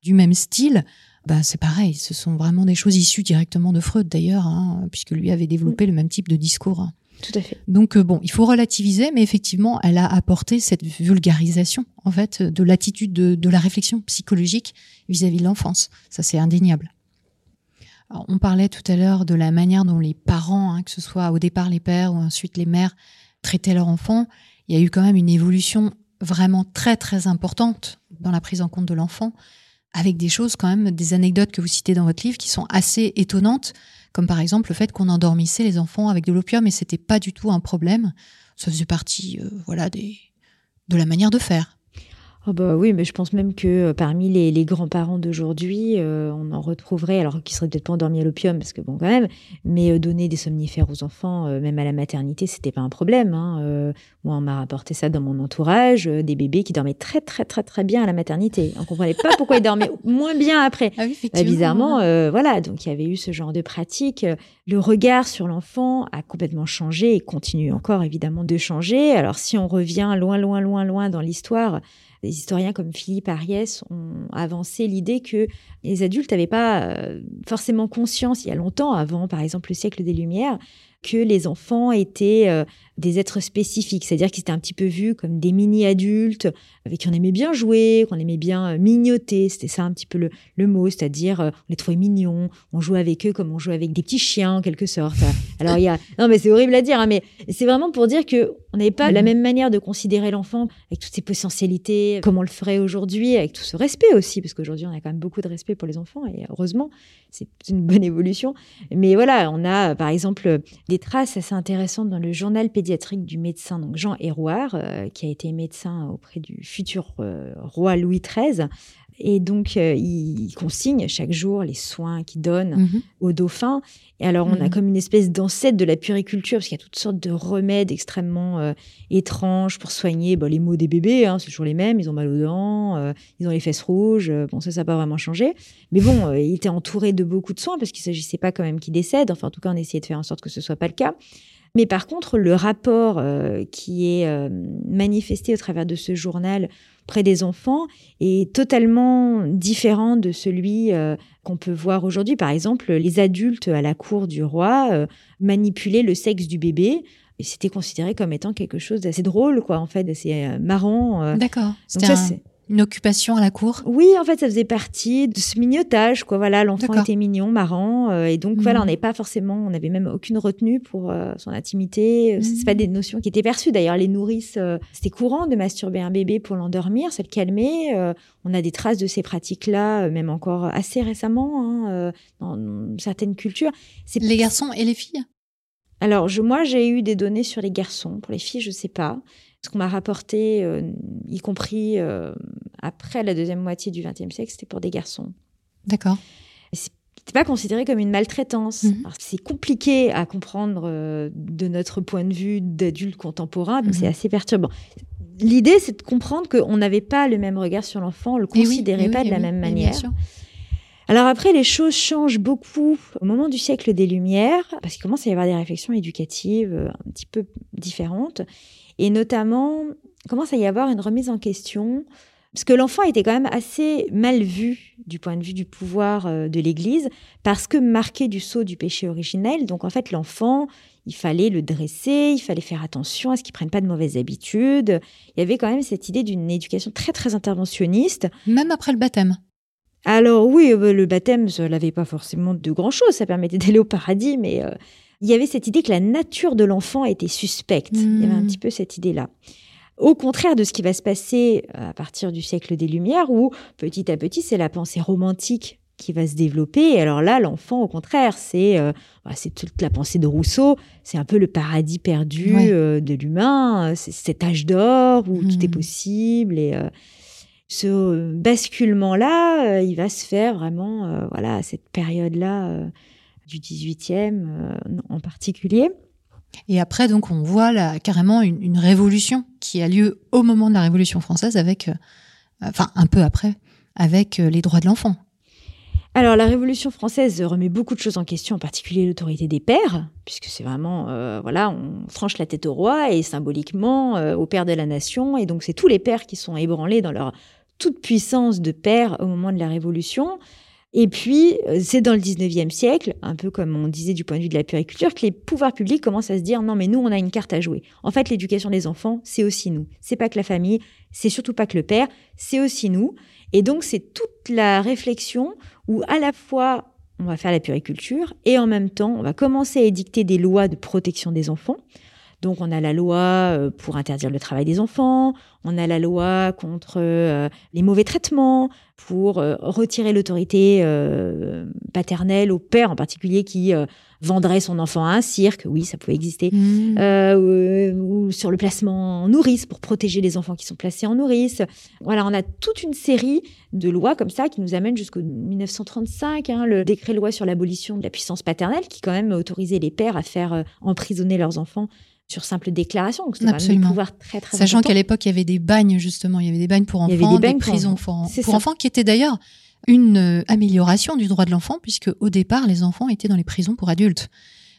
du même style, bah c'est pareil. Ce sont vraiment des choses issues directement de Freud d'ailleurs, hein, puisque lui avait développé mm. le même type de discours. Tout à fait. Donc euh, bon, il faut relativiser, mais effectivement, elle a apporté cette vulgarisation en fait de l'attitude de, de, la réflexion psychologique vis-à-vis -vis de l'enfance. Ça, c'est indéniable on parlait tout à l'heure de la manière dont les parents, hein, que ce soit au départ les pères ou ensuite les mères, traitaient leurs enfants. Il y a eu quand même une évolution vraiment très très importante dans la prise en compte de l'enfant, avec des choses quand même, des anecdotes que vous citez dans votre livre qui sont assez étonnantes, comme par exemple le fait qu'on endormissait les enfants avec de l'opium et c'était pas du tout un problème. Ça faisait partie, euh, voilà, des, de la manière de faire. Oh bah oui, mais je pense même que euh, parmi les, grands-parents d'aujourd'hui, euh, on en retrouverait, alors qu'ils seraient peut-être pas endormis à l'opium, parce que bon, quand même, mais euh, donner des somnifères aux enfants, même à la maternité, c'était pas un problème. Hein. moi, on m'a rapporté ça dans mon entourage, des bébés qui dormaient très, très, très, très bien à la maternité. On comprenait pas pourquoi ils dormaient (laughs) moins bien après. Ah bah, bizarrement, voilà, donc il y avait eu ce genre de pratique. Le regard sur l'enfant a complètement changé et continue encore évidemment de changer. Alors si on revient loin, loin, loin, loin dans l'histoire, des historiens comme Philippe Ariès ont avancé l'idée que les adultes n'avaient pas euh, forcément conscience, il y a longtemps, avant par exemple le siècle des Lumières, que les enfants étaient euh, des êtres spécifiques, c'est-à-dire qu'ils étaient un petit peu vus comme des mini-adultes avec qui on aimait bien jouer, qu'on aimait bien euh, mignoter, c'était ça un petit peu le, mot, c'est-à-dire on les trouvait mignons, on jouait avec eux comme on jouait avec des petits chiens en quelque sorte. Alors il y a, non mais c'est horrible à dire, hein, mais c'est vraiment pour dire que on n'avait pas la même manière de considérer l'enfant avec toutes ses potentialités, comme on le ferait aujourd'hui, avec tout ce respect aussi, parce qu'aujourd'hui on a quand même beaucoup de respect pour les enfants et heureusement c'est (laughs) une bonne évolution. Mais voilà, on a par exemple des traces assez intéressantes dans le journal pédiatrique du médecin donc Jean Hérouard, euh, qui a été médecin auprès du futur euh, roi Louis XIII. Et donc, euh, il consigne chaque jour les soins qu'il donne mhm. aux dauphins. Et alors, on a mhm. comme une espèce d'ancêtre de la puriculture, parce qu'il y a toutes sortes de remèdes extrêmement étranges pour soigner bah, les maux des bébés. Hein, c'est toujours les mêmes. Ils ont mal aux dents, ils ont les fesses rouges. bon, ça, ça n'a pas vraiment changé. Mais bon, il était entouré de beaucoup de soins, parce qu'il ne s'agissait pas quand même qu'il décède. Enfin, en tout cas, on essayait de faire en sorte que ce soit pas le cas. Mais par contre, le rapport euh, qui est euh, manifesté au travers de ce journal près des enfants est totalement différent de celui euh, qu'on peut voir aujourd'hui. Par exemple, les adultes à la cour du roi manipulaient le sexe du bébé. Et c'était considéré comme étant quelque chose d'assez drôle, quoi, en fait, d'assez marrant. D'accord. C'était une occupation à la cour? Oui, en fait, ça faisait partie de ce mignotage, quoi. Voilà, l'enfant était mignon, marrant, euh, et donc voilà, on mhm. n'avait pas forcément, on n'avait même aucune retenue pour euh, son intimité. Euh, c'est pas mhm. des notions qui étaient perçues. D'ailleurs, les nourrices, c'était courant de masturber un bébé pour l'endormir, ça le calmer. on a des traces de ces pratiques-là, même encore assez récemment, hein, dans certaines cultures. Les garçons et les filles? Alors, je, moi, j'ai eu des données sur les garçons. Pour les filles, je sais pas. Ce qu'on m'a rapporté, euh, y compris euh, après la deuxième moitié du XXe siècle, c'était pour des garçons. D'accord. C'était pas considéré comme une maltraitance. Mhm. C'est compliqué à comprendre euh, de notre point de vue d'adulte contemporain, donc c'est mhm. assez perturbant. L'idée, c'est de comprendre qu'on n'avait pas le même regard sur l'enfant, on le considérait pas de la même manière. Alors après, les choses changent beaucoup au moment du siècle des Lumières, parce qu'il commence à y avoir des réflexions éducatives un petit peu différentes, et notamment commence à y avoir une remise en question, parce que l'enfant était quand même assez mal vu du point de vue du pouvoir euh, de l'Église, parce que marqué du sceau du péché originel, donc en fait l'enfant, il fallait le dresser, il fallait faire attention à ce qu'il prenne pas de mauvaises habitudes. Il y avait quand même cette idée d'une éducation très très interventionniste. Même après le baptême. Alors oui, euh, le baptême, ça n'avait pas forcément de grand-chose, ça permettait d'aller au paradis, mais euh, il y avait cette idée que la nature de l'enfant était suspecte. Il y avait un hmm. petit peu cette idée-là. Au contraire de ce qui va se passer euh, à partir du siècle des Lumières, où petit à petit, c'est la pensée romantique qui va se développer. Et alors là, l'enfant, au contraire, c'est bah, c'est toute la pensée de Rousseau. C'est un peu le paradis perdu de l'humain. C'est cet âge d'or où tout est hmm. possible et ce basculement-là, euh, il va se faire vraiment, euh, voilà, à cette période-là euh, du 18e en particulier. Et après, donc, on voit là, carrément une, révolution qui a lieu au moment de la Révolution française avec, enfin, un peu après, avec les droits de l'enfant. Alors, la Révolution française remet beaucoup de choses en question, en particulier l'autorité des pères, puisque c'est vraiment, voilà, on franche la tête au roi et symboliquement au père de la nation, et donc c'est tous les pères qui sont ébranlés dans leur toute puissance de père au moment de la Révolution. Et puis, euh, c'est dans le 19e siècle, un peu comme on disait du point de vue de la puriculture, que les pouvoirs publics commencent à se dire non, mais nous, on a une carte à jouer. En fait, l'éducation des enfants, c'est aussi nous. C'est pas que la famille, c'est surtout pas que le père, c'est aussi nous. Et donc, c'est toute la réflexion où à la fois on va faire la puriculture et en même temps, on va commencer à édicter des lois de protection des enfants. Donc on a la loi euh, pour interdire le travail des enfants, on a la loi contre euh, les mauvais traitements, pour euh, retirer l'autorité paternelle au père en particulier qui vendrait son enfant à un cirque, oui, ça pouvait exister, mmh. ou, sur le placement en nourrice pour protéger les enfants qui sont placés en nourrice. Voilà, on a toute une série de lois comme ça qui nous amènent jusqu'au 1935, hein, le décret loi sur l'abolition de la puissance paternelle qui quand même autorisait les pères à faire emprisonner leurs enfants sur simple déclaration. Donc c'était un pouvoir très très Sachant qu'à l'époque il y avait des bagnes justement, il y avait des bagnes pour enfants, des, prisons pour, enfants, qui étaient d'ailleurs une euh, amélioration du droit de l'enfant puisque au départ les enfants étaient dans les prisons pour adultes.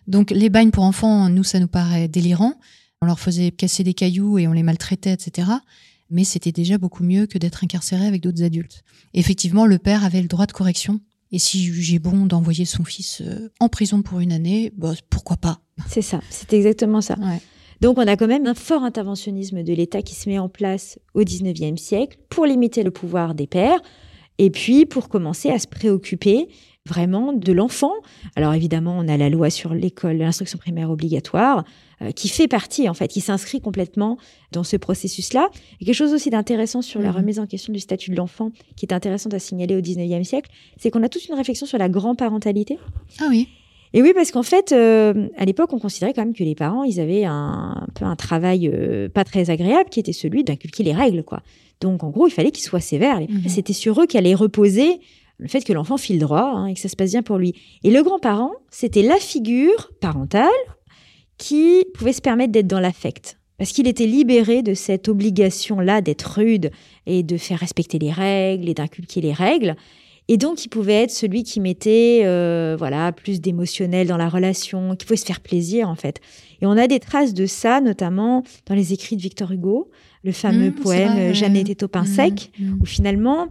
Donc les bagnes pour enfants, nous ça nous paraît délirant. On leur faisait casser des cailloux et on les maltraitait, etc. Mais c'était déjà beaucoup mieux que d'être incarcéré avec d'autres adultes. Effectivement, le père avait le droit de correction et si jugeait bon d'envoyer son fils euh, en prison pour une année, bah, pourquoi pas? C'est ça, c'est exactement ça. Donc on a quand même un fort interventionnisme de l'État qui se met en place au 19e siècle pour limiter le pouvoir des pères et puis pour commencer à se préoccuper vraiment de l'enfant. Alors évidemment, on a la loi sur l'école, l'instruction primaire obligatoire, euh, qui fait partie, en fait, qui s'inscrit complètement dans ce processus-là. Et quelque chose aussi d'intéressant sur la mhm. remise en question du statut de l'enfant, qui est intéressant à signaler au 19e siècle, c'est qu'on a toute une réflexion sur la grand-parentalité. Ah oui. Et oui, parce qu'en fait, euh, à l'époque, on considérait quand même que les parents, ils avaient un, peu un travail euh, pas très agréable, qui était celui d'inculquer les règles, quoi. Donc, en gros, il fallait qu'ils soient sévères. Mhm. C'était sur eux qu'allait reposer le fait que l'enfant file droit hein, et que ça se passe bien pour lui. Et le grand-parent, c'était la figure parentale qui pouvait se permettre d'être dans l'affect. Parce qu'il était libéré de cette obligation-là d'être rude et de faire respecter les règles et d'inculquer les règles. Et donc, il pouvait être celui qui mettait euh, voilà plus d'émotionnel dans la relation, qui pouvait se faire plaisir en fait. Et on a des traces de ça, notamment dans les écrits de Victor Hugo, le fameux mmh, poème Jamais été au pain mmh, sec, mmh. où finalement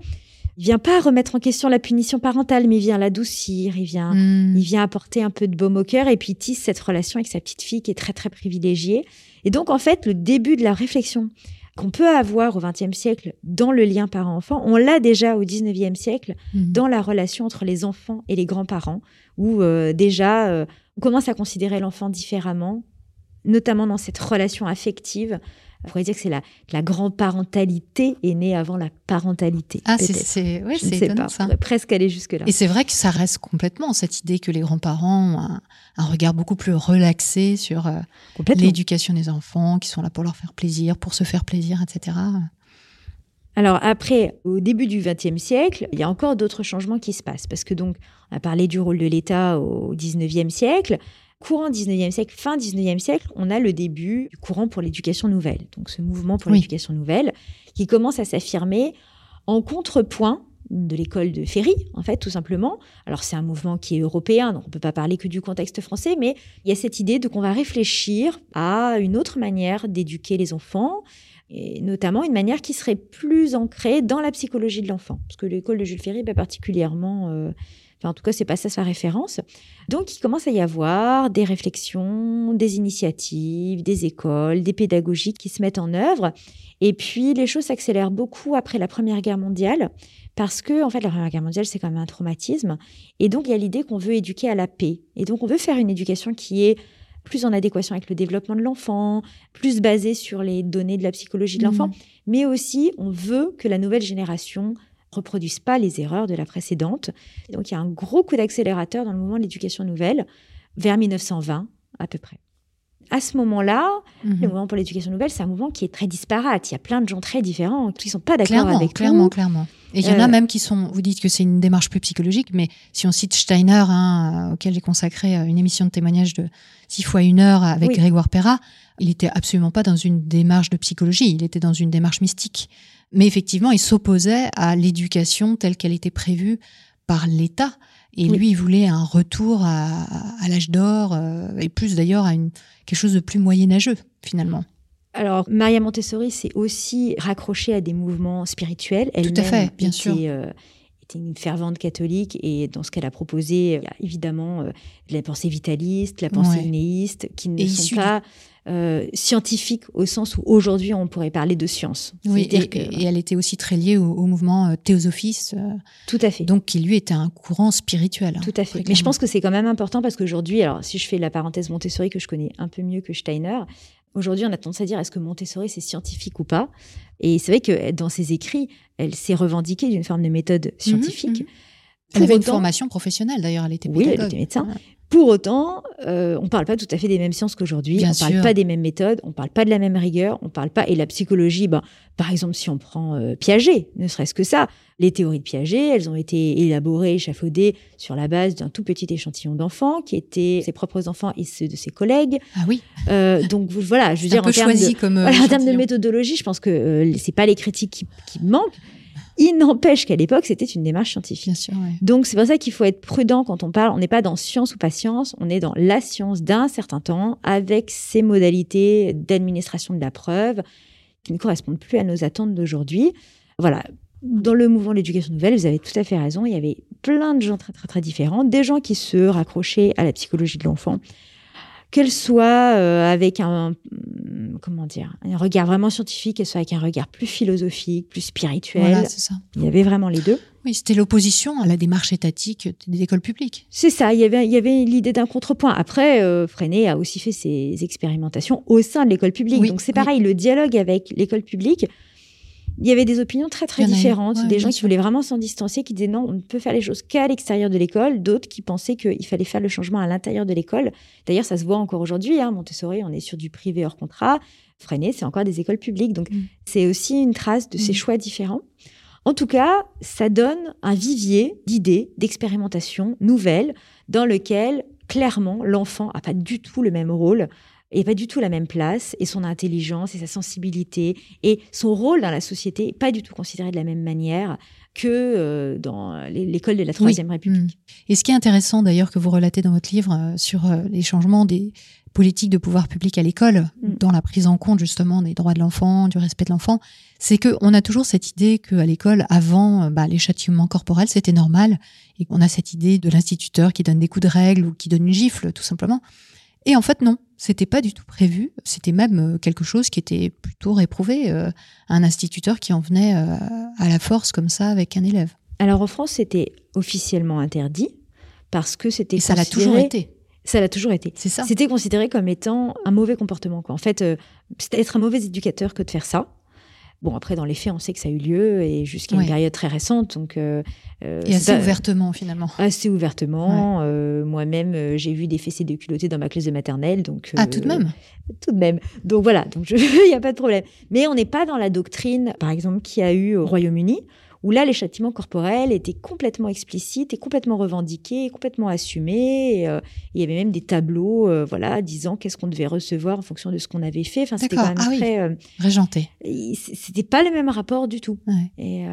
il vient pas remettre en question la punition parentale, mais il vient l'adoucir, il vient, hmm. il vient apporter un peu de baume au cœur et puis il tisse cette relation avec sa petite fille qui est très très privilégiée. Et donc en fait, le début de la réflexion qu'on peut avoir au XXe siècle dans le lien parent-enfant, on l'a déjà au XIXe siècle hmm. dans la relation entre les enfants et les grands-parents, où euh, déjà euh, on commence à considérer l'enfant différemment, notamment dans cette relation affective on pourrait dire que c'est la, la grand-parentalité est née avant la parentalité. Ah, c'est ouais, étonnant ça. presque aller jusque-là. Et c'est vrai que ça reste complètement cette idée que les grands-parents ont un, regard beaucoup plus relaxé sur euh, l'éducation des enfants, qui sont là pour leur faire plaisir, pour se faire plaisir, etc. Alors après, au début du XXe siècle, il y a encore d'autres changements qui se passent parce que donc on a parlé du rôle de l'État au XIXe siècle courant 19e siècle, fin 19e siècle, on a le début du courant pour l'éducation nouvelle. Donc ce mouvement pour l'éducation nouvelle qui commence à s'affirmer en contrepoint de l'école de Ferry, en fait, tout simplement. Alors, c'est un mouvement qui est européen, donc on ne peut pas parler que du contexte français, mais il y a cette idée de qu'on va réfléchir à une autre manière d'éduquer les enfants, et notamment une manière qui serait plus ancrée dans la psychologie de l'enfant. Parce que l'école de Jules Ferry, pas particulièrement. Euh, enfin, en tout cas, c'est pas ça sa référence. Donc, il commence à y avoir des réflexions, des initiatives, des écoles, des pédagogies qui se mettent en œuvre. Et puis, les choses s'accélèrent beaucoup après la Première Guerre mondiale, parce que, en fait, la Première Guerre mondiale, c'est quand même un traumatisme. Et donc, il y a l'idée qu'on veut éduquer à la paix. Et donc, on veut faire une éducation qui est plus en adéquation avec le développement de l'enfant, plus basé sur les données de la psychologie de l'enfant, mmh. mais aussi on veut que la nouvelle génération reproduise pas les erreurs de la précédente. Donc il y a un gros coup d'accélérateur dans le mouvement de l'éducation nouvelle vers 1920 à peu près à ce moment-là, le mhm. mouvement pour l'éducation nouvelle, c'est un mouvement qui est très disparate. Il y a plein de gens très différents qui ne sont pas d'accord avec Clairement, clairement. Et il y en a euh, même qui sont, vous dites que c'est une démarche plus psychologique, mais si on cite Steiner, hein, auquel j'ai consacré euh, une émission de témoignage de six fois une heure avec Grégoire Perra, il était absolument pas dans une démarche de psychologie, il était dans une démarche mystique. Mais effectivement, il s'opposait à l'éducation telle qu'elle était prévue par l'État. Et lui, il voulait un retour à, l'âge d'or, euh, et plus d'ailleurs à une, quelque chose de plus moyenâgeux, finalement. Alors, Maria Montessori s'est aussi raccrochée à des mouvements spirituels. Elle Tout à fait, bien sûr. Euh, était une fervente catholique et dans ce qu'elle a proposé, il y a évidemment euh, la pensée vitaliste, la pensée néiste, qui ne sont pas euh, scientifiques au sens où aujourd'hui on pourrait parler de science. Oui, et, elle était aussi très liée au, mouvement euh, théosophiste. Tout à fait. Donc qui lui était un courant spirituel. Tout à fait. Mais je pense que c'est quand même important parce qu'aujourd'hui, alors si je fais la parenthèse Montessori que je connais un peu mieux que Steiner, Aujourd'hui, on a tendance à dire est-ce que Montessori c'est scientifique ou pas? Et c'est vrai que dans ses écrits, elle s'est revendiquée d'une forme de méthode mhm, scientifique. Mhm. Elle avait une formation professionnelle d'ailleurs, elle était pédagogue. Oui, elle était médecin. Pour autant, euh, on ne parle pas tout à fait des mêmes sciences qu'aujourd'hui. On ne parle pas des mêmes méthodes. On ne parle pas de la même rigueur. On parle pas. Et la psychologie, ben, par exemple, si on prend euh, Piaget, ne serait-ce que ça, les théories de Piaget, elles ont été élaborées, échafaudées sur la base d'un tout petit échantillon d'enfants qui étaient ses propres enfants et ceux de ses collègues. Ah oui. Euh, donc voilà, je (laughs) veux dire en termes, de, comme, en termes de méthodologie, je pense que c'est pas les critiques qui, qui manquent. Il n'empêche qu'à l'époque, c'était une démarche scientifique. Donc, c'est pour ça qu'il faut être prudent quand on parle. On n'est pas dans science ou pas science, on est dans la science d'un certain temps, avec ses modalités d'administration de la preuve qui ne correspondent plus à nos attentes d'aujourd'hui. Voilà. Dans le mouvement de l'éducation nouvelle, vous avez tout à fait raison. Il y avait plein de gens très, très, très différents. Des gens qui se raccrochaient à la psychologie de l'enfant, qu'elle soit euh, avec un comment dire un regard vraiment scientifique, qu'elle soit avec un regard plus philosophique, plus spirituel. Voilà, c'est ça. Il y avait vraiment les deux. Oui, c'était l'opposition à la démarche étatique des écoles publiques. C'est ça. Il y avait il y avait l'idée d'un contrepoint. Après, euh, Freinet a aussi fait ses expérimentations au sein de l'école publique. Donc c'est pareil, le dialogue avec l'école publique il y avait des opinions très très différentes. des gens qui voulaient vraiment s'en distancer, qui disaient non, on ne peut faire les choses qu'à l'extérieur de l'école. D'autres qui pensaient qu'il fallait faire le changement à l'intérieur de l'école. D'ailleurs, ça se voit encore aujourd'hui. Hein. Montessori, on est sur du privé hors contrat. Freinet, c'est encore des écoles publiques. Donc, mm. c'est aussi une trace de ces mm. choix différents. En tout cas, ça donne un vivier d'idées, d'expérimentations nouvelles dans lequel, clairement, l'enfant n'a pas du tout le même rôle et pas du tout la même place, et son intelligence et sa sensibilité et son rôle dans la société n'est pas du tout considéré de la même manière que euh, dans l'école de la Troisième République. Mm. Et ce qui est intéressant d'ailleurs que vous relatez dans votre livre euh, sur euh, les changements des politiques de pouvoir public à l'école, mm. dans la prise en compte justement des droits de l'enfant, du respect de l'enfant, c'est qu'on a toujours cette idée qu'à l'école, avant, bah, les châtiments corporels, c'était normal, et qu'on a cette idée de l'instituteur qui donne des coups de règle ou qui donne une gifle, tout simplement. Et en fait, non, c'était pas du tout prévu. C'était même euh, quelque chose qui était plutôt réprouvé. Euh, un instituteur qui en venait euh, à la force comme ça avec un élève. Alors en France, c'était officiellement interdit parce que c'était. Ça l'a toujours été. Ça l'a toujours été. C'est ça. C'était considéré comme étant un mauvais comportement. Quoi. En fait, c'était être un mauvais éducateur que de faire ça. Bon, après, dans les faits, on sait que ça a eu lieu et jusqu'à une période très récente. Donc, euh, euh et assez ouvertement, finalement. Assez ouvertement. Euh, moi-même, j'ai vu des fessées de culottés dans ma classe de maternelle. Donc, ah, tout de même Tout de même. Donc, voilà, (laughs) il n'y a pas de problème. Mais on n'est pas dans la doctrine, par exemple, qu'il y a eu au Royaume-Uni, où là, les châtiments corporels étaient complètement explicites et complètement revendiqués, complètement assumés. Euh, il y avait même des tableaux, euh, voilà, disant qu'est-ce qu'on devait recevoir en fonction de ce qu'on avait fait. Enfin, c'était quand même ah très. Régenté. C'était pas le même rapport du tout. Et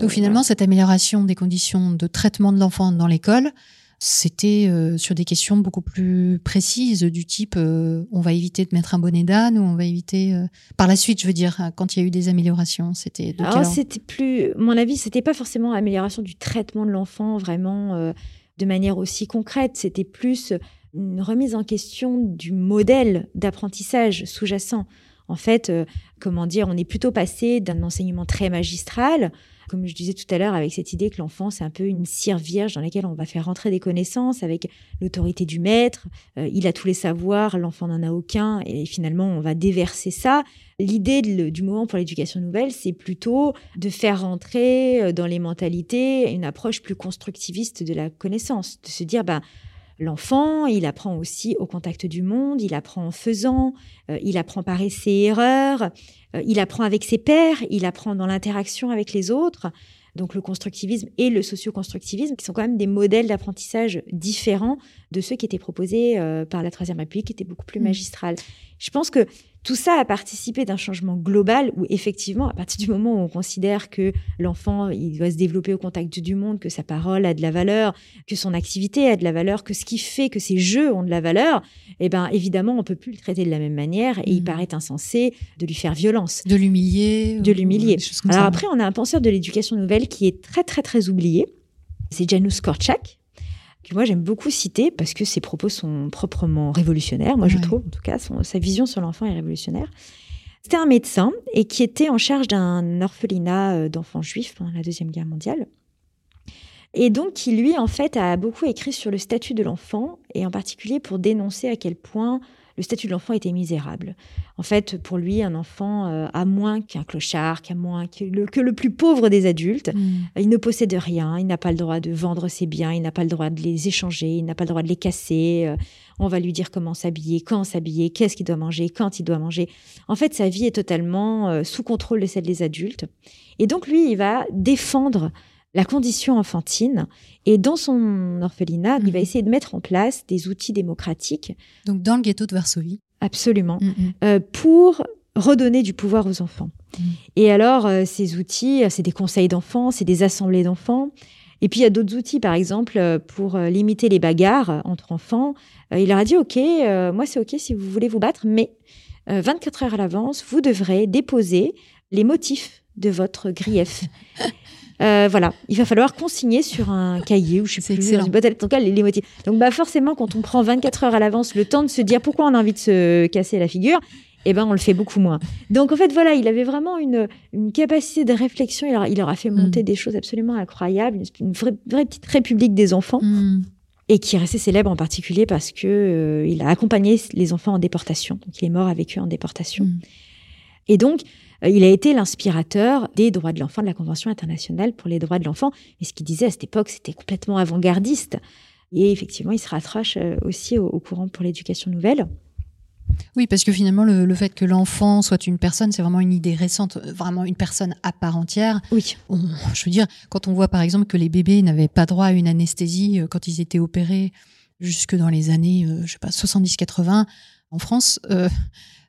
Donc finalement, cette amélioration des conditions de traitement de l'enfant dans l'école, c'était euh, sur des questions beaucoup plus précises du type euh, on va éviter de mettre un bonnet d'âne ou on va éviter euh, par la suite je veux dire quand il y a eu des améliorations c'était alors c'était plus mon avis c'était pas forcément amélioration du traitement de l'enfant vraiment de manière aussi concrète. C'était plus une remise en question du modèle d'apprentissage sous-jacent. En fait comment dire on est plutôt passé d'un enseignement très magistral comme je disais tout à l'heure, avec cette idée que l'enfant, c'est un peu une cire vierge dans laquelle on va faire rentrer des connaissances avec l'autorité du maître. Euh, il a tous les savoirs, l'enfant n'en a aucun, et finalement, on va déverser ça. L'idée du moment pour l'éducation nouvelle, c'est plutôt de faire rentrer euh, dans les mentalités une approche plus constructiviste de la connaissance, de se dire, ben, L'enfant, il apprend aussi au contact du monde, il apprend en faisant, euh, il apprend par essai et erreur, euh, il apprend avec ses pairs, il apprend dans l'interaction avec les autres. Donc le constructivisme et le socio-constructivisme, qui sont quand même des modèles d'apprentissage différents de ceux qui étaient proposés euh, par la Troisième République, qui étaient beaucoup plus mmh. magistrales. Je pense que tout ça a participé d'un changement global où effectivement, à partir du moment où on considère que l'enfant, il doit se développer au contact du monde, que sa parole a de la valeur, que son activité a de la valeur, que ce qui fait que ses jeux ont de la valeur, eh ben évidemment, on peut plus le traiter de la même manière et il mmh. paraît insensé de lui faire violence. De l'humilier. De l'humilier. Alors après, on a un penseur de l'éducation nouvelle qui est très très très oublié. C'est Janusz Korczak, moi j'aime beaucoup citer parce que ses propos sont proprement révolutionnaires, moi je trouve en tout cas, sa vision sur l'enfant est révolutionnaire. C'était un médecin et qui était en charge d'un orphelinat euh, d'enfants juifs pendant la Deuxième Guerre mondiale. Et donc, qui lui, en fait, a beaucoup écrit sur le statut de l'enfant, et en particulier pour dénoncer à quel point le statut de l'enfant était misérable. En fait, pour lui, un enfant euh, a moins qu'un clochard, qu'à moins que le, plus pauvre des adultes. Mm. Il ne possède rien, il n'a pas le droit de vendre ses biens, il n'a pas le droit de les échanger, il n'a pas le droit de les casser. Euh, on va lui dire comment s'habiller, quand s'habiller, qu'est-ce qu'il doit manger, quand il doit manger. En fait, sa vie est totalement euh, sous contrôle de celle des adultes. Et donc, lui, il va défendre la condition enfantine. Et dans son orphelinat, il va mhm. essayer de mettre en place des outils démocratiques. Donc dans le ghetto de Varsovie. Absolument. Mhm. Euh, pour redonner du pouvoir aux enfants. Mhm. Et alors, euh, ces outils, c'est des conseils d'enfants, c'est des assemblées d'enfants. Et puis, il y a d'autres outils, par exemple, euh, pour limiter les bagarres entre enfants. il leur a dit, OK, moi, c'est OK si vous voulez vous battre, mais 24 heures à l'avance, vous devrez déposer les motifs de votre grief. (laughs) Euh, voilà, il va falloir consigner sur un cahier ou je sais plus, dans une boîte à lettres, les, les motifs. Donc bah forcément, quand on prend 24 heures à l'avance le temps de se dire pourquoi on a envie de se casser la figure, eh ben on le fait beaucoup moins. Donc en fait voilà, il avait vraiment une, une capacité de réflexion. Il leur, il a fait monter mm. des choses absolument incroyables, une, vraie, petite république des enfants. Mm. Et qui est resté célèbre en particulier parce que euh, il a accompagné les enfants en déportation. Donc il est mort avec eux en déportation. Mm. Et donc, il a été l'inspirateur des droits de l'enfant, de la Convention internationale pour les droits de l'enfant. Et ce qu'il disait à cette époque, c'était complètement avant-gardiste. Et effectivement, il se rattrache euh, aussi au, courant pour l'éducation nouvelle. Oui, parce que finalement, le, fait que l'enfant soit une personne, c'est vraiment une idée récente, vraiment une personne à part entière. Oui. je veux dire, quand on voit par exemple que les bébés n'avaient pas droit à une anesthésie euh, quand ils étaient opérés jusque dans les années, je sais pas, 70-80, en France,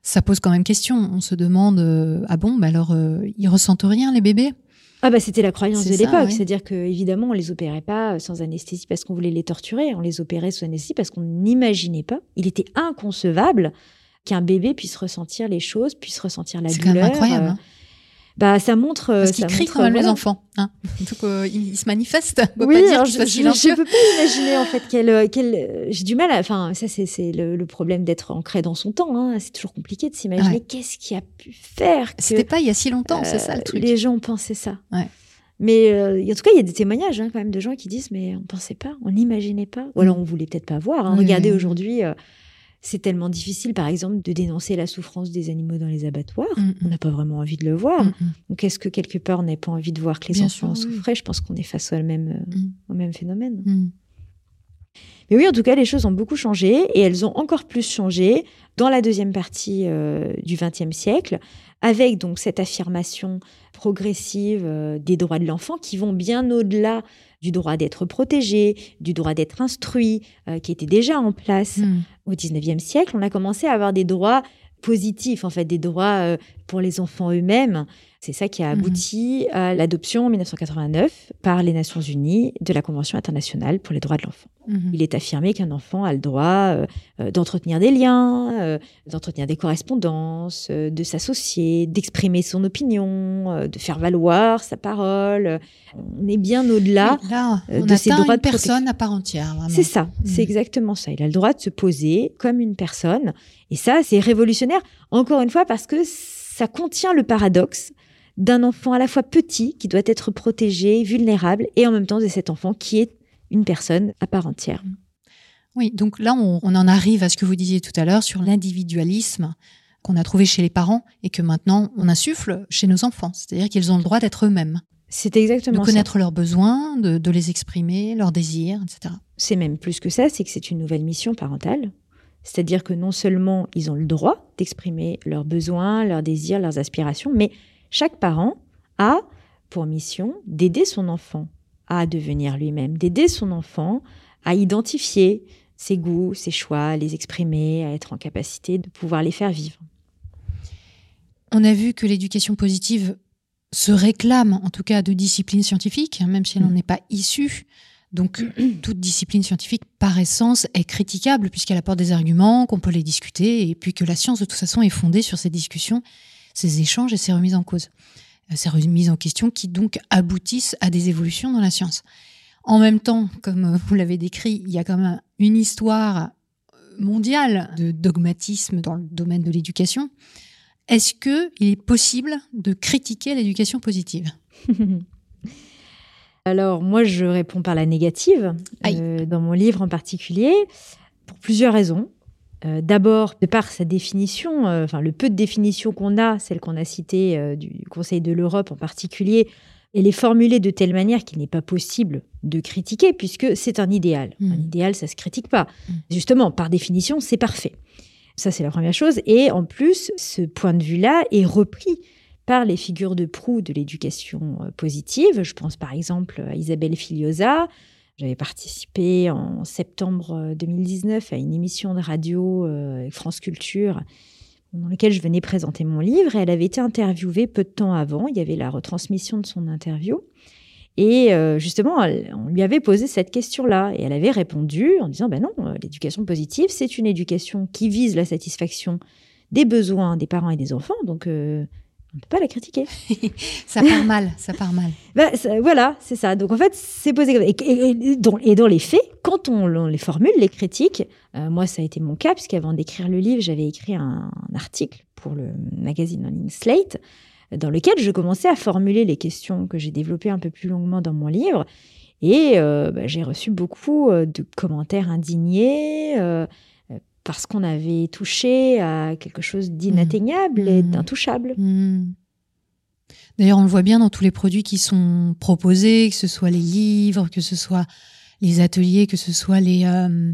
ça pose quand même question. On se demande, euh, ah bon, bah alors, euh, ils ressentent rien, les bébés? Ah bah c'était la croyance de l'époque, c'est-à-dire que évidemment on les opérait pas sans anesthésie parce qu'on voulait les torturer, on les opérait sous anesthésie parce qu'on n'imaginait pas, il était inconcevable qu'un bébé puisse ressentir les choses, puisse ressentir la douleur. C'est incroyable. Euh, hein bah ça montre euh, parce qu'ils crient quand même les enfants hein. donc euh, ils, se manifestent on oui, pas dire je, je, peux pas imaginer en fait quel euh, quel j'ai du mal à enfin ça c'est c'est le, le, problème d'être ancré dans son temps hein. c'est toujours compliqué de s'imaginer qu'est-ce qui a pu faire que c'était pas il y a si longtemps c'est ça le truc les gens pensaient ça ouais. Mais en tout cas, il y a des témoignages hein, quand même de gens qui disent mais on pensait pas, on n'imaginait pas, ou alors on voulait peut-être pas voir. Hein. Regardez aujourd'hui, c'est tellement difficile, par exemple, de dénoncer la souffrance des animaux dans les abattoirs. Mm, mm. On n'a pas vraiment envie de le voir. Mm, Donc, est-ce que quelque part, on n'a pas envie de voir que les enfants souffraient? Je pense qu'on est face au même, euh, au même phénomène. Mais oui, en tout cas, les choses ont beaucoup changé et elles ont encore plus changé dans la deuxième partie euh, du XXe siècle, avec donc cette affirmation progressive euh, des droits de l'enfant qui vont bien au-delà du droit d'être protégé, du droit d'être instruit, euh, qui était déjà en place. Au XIXe siècle. On a commencé à avoir des droits positifs, en fait, des droits pour les enfants eux-mêmes. C'est ça qui a Mhm. abouti à l'adoption en 1989 par les Nations Unies de la Convention internationale pour les droits de l'enfant. Mhm. Il est affirmé qu'un enfant a le droit euh, euh, d'entretenir des liens, euh, d'entretenir des correspondances, euh, de s'associer, d'exprimer son opinion, de faire valoir sa parole. On est bien au-delà. De atteint droits une de personne à part entière. C'est ça, c'est Mhm. exactement ça. Il a le droit de se poser comme une personne. Et ça, c'est révolutionnaire, encore une fois, parce que ça contient le paradoxe d'un enfant à la fois petit, qui doit être protégé, vulnérable, et en même temps de cet enfant qui est une personne à part entière. Oui, donc là, on, on en arrive à ce que vous disiez tout à l'heure sur l'individualisme qu'on a trouvé chez les parents et que maintenant on insuffle chez nos enfants. C'est-à-dire qu'ils ont le droit d'être eux-mêmes, C'est de exactement ça. connaître leurs besoins, de, de les exprimer, leurs désirs, etc. C'est même plus que ça, c'est que c'est une nouvelle mission parentale. C'est-à-dire que non seulement ils ont le droit d'exprimer leurs besoins, leurs désirs, leurs aspirations, mais chaque parent a pour mission d'aider son enfant à devenir lui-même, d'aider son enfant à identifier ses goûts, ses choix, à les exprimer, à être en capacité de pouvoir les faire vivre. On a vu que l'éducation positive se réclame, en tout cas, de disciplines scientifiques, hein, même si elle n'en est pas issue. Donc, (clears throat) toute discipline scientifique, par essence, est critiquable puisqu'elle apporte des arguments, qu'on peut les discuter, et puis que la science, de toute façon, est fondée sur ces discussions, ces échanges et ces remises en cause. Euh, Ces remises en question qui, donc, aboutissent à des évolutions dans la science. En même temps, comme euh, vous l'avez décrit, il y a quand même une histoire mondiale de dogmatisme dans le domaine de l'éducation. Est-ce que il est possible de critiquer l'éducation positive? (laughs) Alors moi, je réponds par la négative, euh, dans mon livre en particulier, pour plusieurs raisons. Euh, D'abord, de par sa définition, euh, enfin le peu de définition qu'on a, celle qu'on a citée du Conseil de l'Europe en particulier, elle est formulée de telle manière qu'il n'est pas possible de critiquer, puisque c'est un idéal. Un idéal, ça se critique pas. Mm. Justement, par définition, c'est parfait. Ça, c'est la première chose. Et en plus, ce point de vue-là est repris les figures de proue de l'éducation euh, positive. Je pense par exemple à Isabelle Filiosa. J'avais participé en septembre euh, 2019 à une émission de radio euh, France Culture dans laquelle je venais présenter mon livre. Et elle avait été interviewée peu de temps avant. Il y avait la retransmission de son interview. Et euh, justement, on lui avait posé cette question-là. Et elle avait répondu en disant, ben non, euh, l'éducation positive, c'est une éducation qui vise la satisfaction des besoins des parents et des enfants. Donc, euh, on ne peut pas la critiquer. (laughs) Ça part mal, ça part mal. (laughs) Bah, ça- voilà, c'est ça. Donc en fait, c'est posé comme et, et- et dans, et dans les faits, quand on, on les formule, les critiques, euh, moi ça a été mon cas, puisqu'avant d'écrire le livre, j'avais écrit un, un article pour le magazine Learning Slate, euh, dans lequel je commençais à formuler les questions que j'ai développées un peu plus longuement dans mon livre. Et euh, bah, j'ai reçu beaucoup euh, de commentaires indignés. euh, parce qu'on avait touché à quelque chose d'inatteignable et Mmh. d'intouchable. Hmm. D'ailleurs, on le voit bien dans tous les produits qui sont proposés, que ce soit les livres, que ce soit les ateliers, que ce soit les euh,